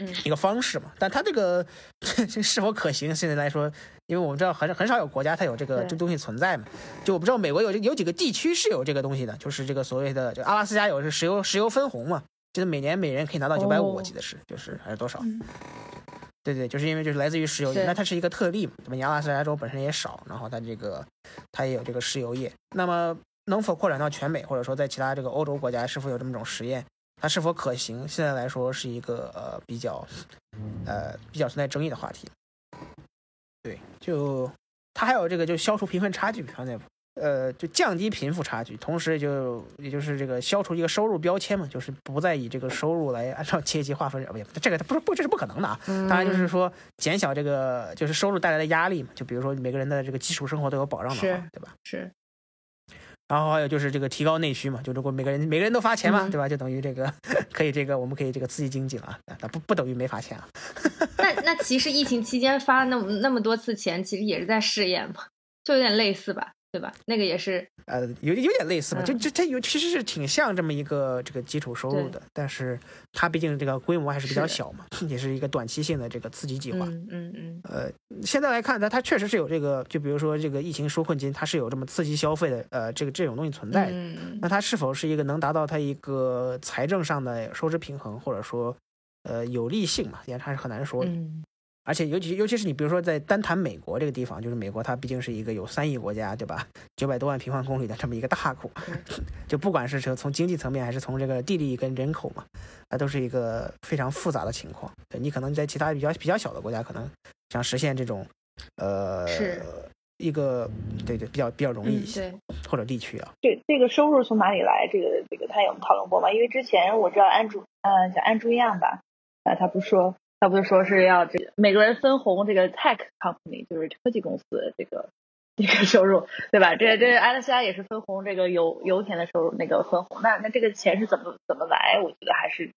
嗯，一个方式嘛，但它这个 [LAUGHS] 是否可行？现在来说，因为我们知道很很少有国家它有这个这东西存在嘛，就我不知道美国有有几个地区是有这个东西的，就是这个所谓的这个阿拉斯加有是石油石油分红嘛，就是每年每人可以拿到九百五，我记得是就是还是多少？对对，就是因为就是来自于石油业，那它是一个特例嘛，对吧？你阿拉斯加州本身也少，然后它这个它也有这个石油业，那么能否扩展到全美，或者说在其他这个欧洲国家是否有这么种实验？它是否可行？现在来说是一个呃比较，呃比较存在争议的话题。对，就它还有这个就消除贫富差距，刚才呃就降低贫富差距，同时就也就是这个消除一个收入标签嘛，就是不再以这个收入来按照阶级划分，不这个它不是不这是不可能的啊。当然就是说减小这个就是收入带来的压力嘛，就比如说每个人的这个基础生活都有保障的话，对吧？是。然后还有就是这个提高内需嘛，就如果每个人每个人都发钱嘛，对吧？就等于这个 [LAUGHS] 可以这个我们可以这个刺激经济了，那不不等于没发钱啊。[LAUGHS] 那那其实疫情期间发了那么那么多次钱，其实也是在试验嘛，就有点类似吧。对吧？那个也是，呃，有有点类似吧，就就它有其实是挺像这么一个这个基础收入的，但是它毕竟这个规模还是比较小嘛，[LAUGHS] 也是一个短期性的这个刺激计划。嗯嗯嗯。呃，现在来看，它它确实是有这个，就比如说这个疫情纾困金，它是有这么刺激消费的，呃，这个这种东西存在的。嗯那它是否是一个能达到它一个财政上的收支平衡，或者说，呃，有利性嘛？也还是很难说的。嗯。而且，尤其尤其是你，比如说在单谈美国这个地方，就是美国它毕竟是一个有三亿国家，对吧？九百多万平方公里的这么一个大国，[LAUGHS] 就不管是从从经济层面，还是从这个地理跟人口嘛，那都是一个非常复杂的情况。对你可能在其他比较比较小的国家，可能想实现这种，呃，是一个对对比较比较容易一些，对，或者地区啊。这这个收入从哪里来？这个这个他有讨论过吗？因为之前我知道安朱，呃，叫安朱样吧，呃，他不是说。他不是说是要这个每个人分红这个 tech company 就是科技公司的这个这个收入，对吧？这这阿拉斯加也是分红这个油油田的收入那个分红，那那这个钱是怎么怎么来？我觉得还是，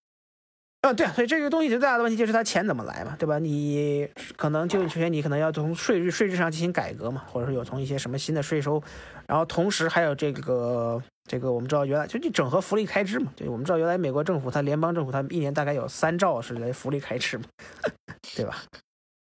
嗯，对啊，所以这个东西最大的问题就是他钱怎么来嘛，对吧？你可能就首先你可能要从税率税制上进行改革嘛，或者说有从一些什么新的税收，然后同时还有这个。这个我们知道，原来就你整合福利开支嘛，就我们知道原来美国政府它联邦政府它一年大概有三兆是来福利开支嘛，[LAUGHS] 对吧？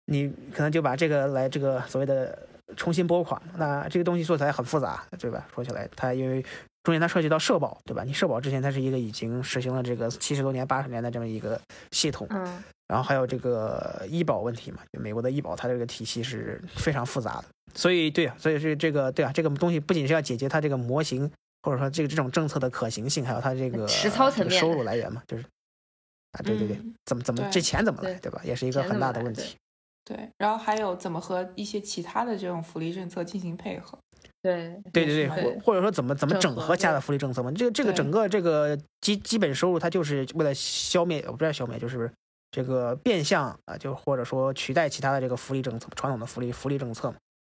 你可能就把这个来这个所谓的重新拨款，那这个东西做起来很复杂，对吧？说起来，它因为中间它涉及到社保，对吧？你社保之前它是一个已经实行了这个七十多年、八十年的这么一个系统，嗯，然后还有这个医保问题嘛，就美国的医保它这个体系是非常复杂的，所以对啊，所以是这个对啊，这个东西不仅是要解决它这个模型。或者说这个这种政策的可行性，还有它这个实操层面收入来源嘛，就是啊，对对对，怎么怎么这钱怎么来，对吧？也是一个很大的问题。对，然后还有怎么和一些其他的这种福利政策进行配合？对对对对，或或者说怎么怎么整合其他的福利政策嘛？这个这个整个这个基基本收入，它就是为了消灭，我不知道消灭，就是这个变相啊，就或者说取代其他的这个福利政策，传统的福利福利政策嘛。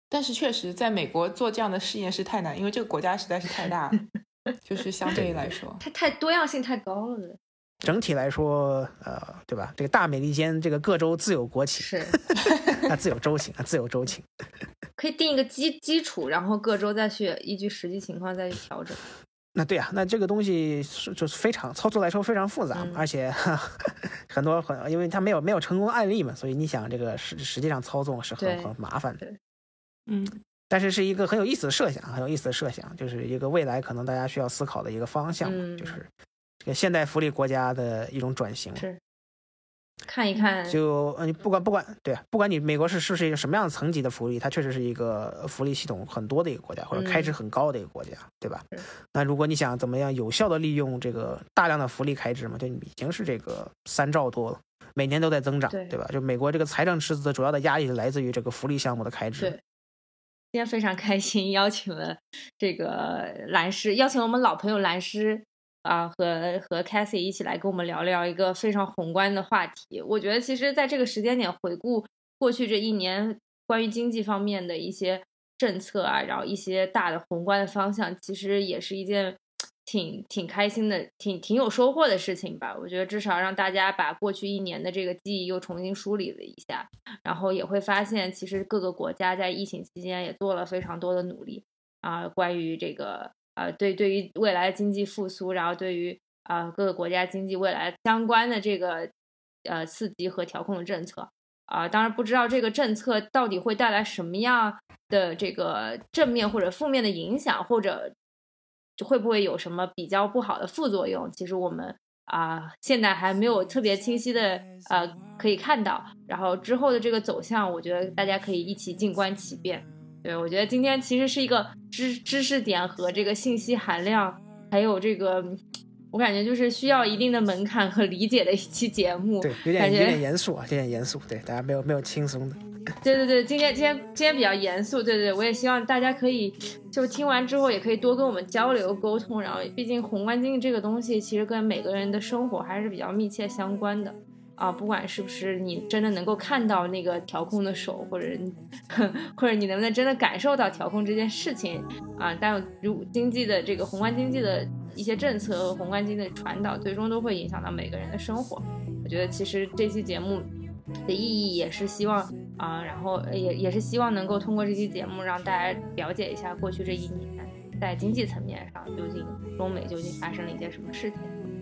但是确实，在美国做这样的试验是太难，因为这个国家实在是太大了，就是相对于来说，它太多样性太高了。整体来说，呃，对吧？这个大美利坚，这个各州自有国情，是 [LAUGHS] 啊，自有州情啊，自有州情。可以定一个基基础，然后各州再去依据实际情况再去调整。那对啊，那这个东西是就是非常操作来说非常复杂，[LAUGHS] 而且很多很，因为它没有没有成功的案例嘛，所以你想这个实实际上操纵是很很麻烦的。嗯，但是是一个很有意思的设想，很有意思的设想，就是一个未来可能大家需要思考的一个方向，就是这个现代福利国家的一种转型。是，看一看，就你不管不管对，不管你美国是是不是一个什么样的层级的福利，它确实是一个福利系统很多的一个国家，或者开支很高的一个国家，对吧？那如果你想怎么样有效的利用这个大量的福利开支嘛，就已经是这个三兆多了，每年都在增长，对吧？就美国这个财政赤字的主要的压力来自于这个福利项目的开支。对。今天非常开心，邀请了这个蓝师，邀请我们老朋友蓝师啊，和和 Cathy 一起来跟我们聊聊一个非常宏观的话题。我觉得，其实在这个时间点回顾过去这一年关于经济方面的一些政策啊，然后一些大的宏观的方向，其实也是一件。挺挺开心的，挺挺有收获的事情吧。我觉得至少让大家把过去一年的这个记忆又重新梳理了一下，然后也会发现，其实各个国家在疫情期间也做了非常多的努力啊。关于这个啊，对对于未来经济复苏，然后对于啊各个国家经济未来相关的这个呃刺激和调控的政策啊，当然不知道这个政策到底会带来什么样的这个正面或者负面的影响，或者。会不会有什么比较不好的副作用？其实我们啊，现在还没有特别清晰的呃可以看到。然后之后的这个走向，我觉得大家可以一起静观其变。对我觉得今天其实是一个知知识点和这个信息含量，还有这个我感觉就是需要一定的门槛和理解的一期节目。对，有点有点严肃啊，有点严肃。对，大家没有没有轻松的。对对对，今天今天今天比较严肃，对对，我也希望大家可以就听完之后也可以多跟我们交流沟通，然后毕竟宏观经济这个东西其实跟每个人的生活还是比较密切相关的啊，不管是不是你真的能够看到那个调控的手，或者你或者你能不能真的感受到调控这件事情啊，但如经济的这个宏观经济的一些政策和宏观经济的传导，最终都会影响到每个人的生活。我觉得其实这期节目的意义也是希望啊、然后也也是希望能够通过这期节目让大家了解一下过去这一年在经济层面上究竟中美究竟发生了一件什么事情。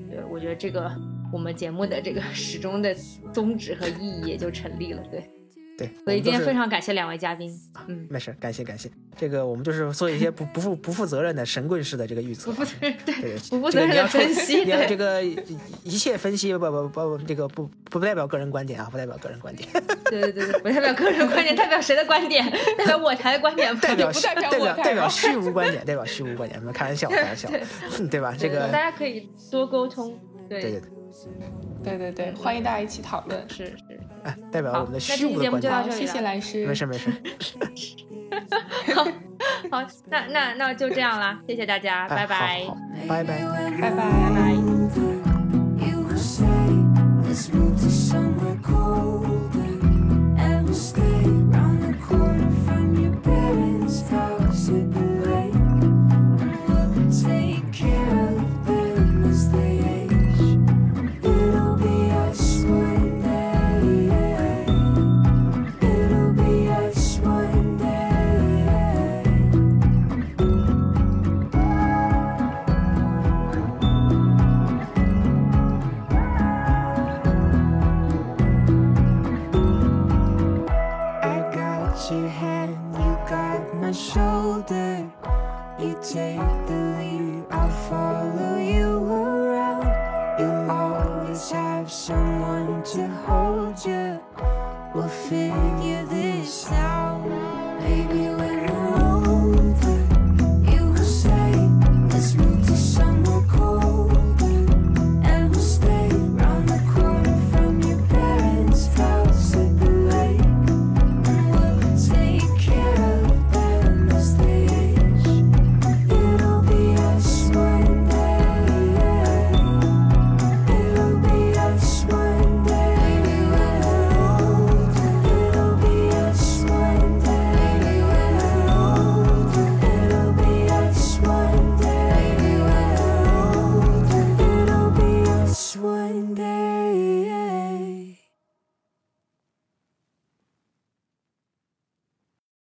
对，我觉得这个我们节目的这个 [LAUGHS] 始终的宗旨和意义也就成立了。对，对，所以今天非常感谢两位嘉宾。嗯，没事，感谢感谢。这个我们就是做一些不不负不负责任的神棍式的这个预测啊。不负责任，对，不负责任的分析，你这个一切分析不不不不这个不不代表个人观点啊，不代表个人观点，[LAUGHS] 对对对对，不代表个人观点，代表谁的观点？代表我台的观点吗？代表不代表代表虚无观点，代表虚无观点，我们开玩笑开玩笑，嗯对吧？这个大家可以多沟通。对对对对，对对对，欢迎大家一起讨论。是是。哎，代表好我们的那这期节目虚无的观点。就到这里了谢谢老师，没事没事，[LAUGHS] 好，那那那就这样啦，谢谢大家，拜拜。拜拜。拜拜。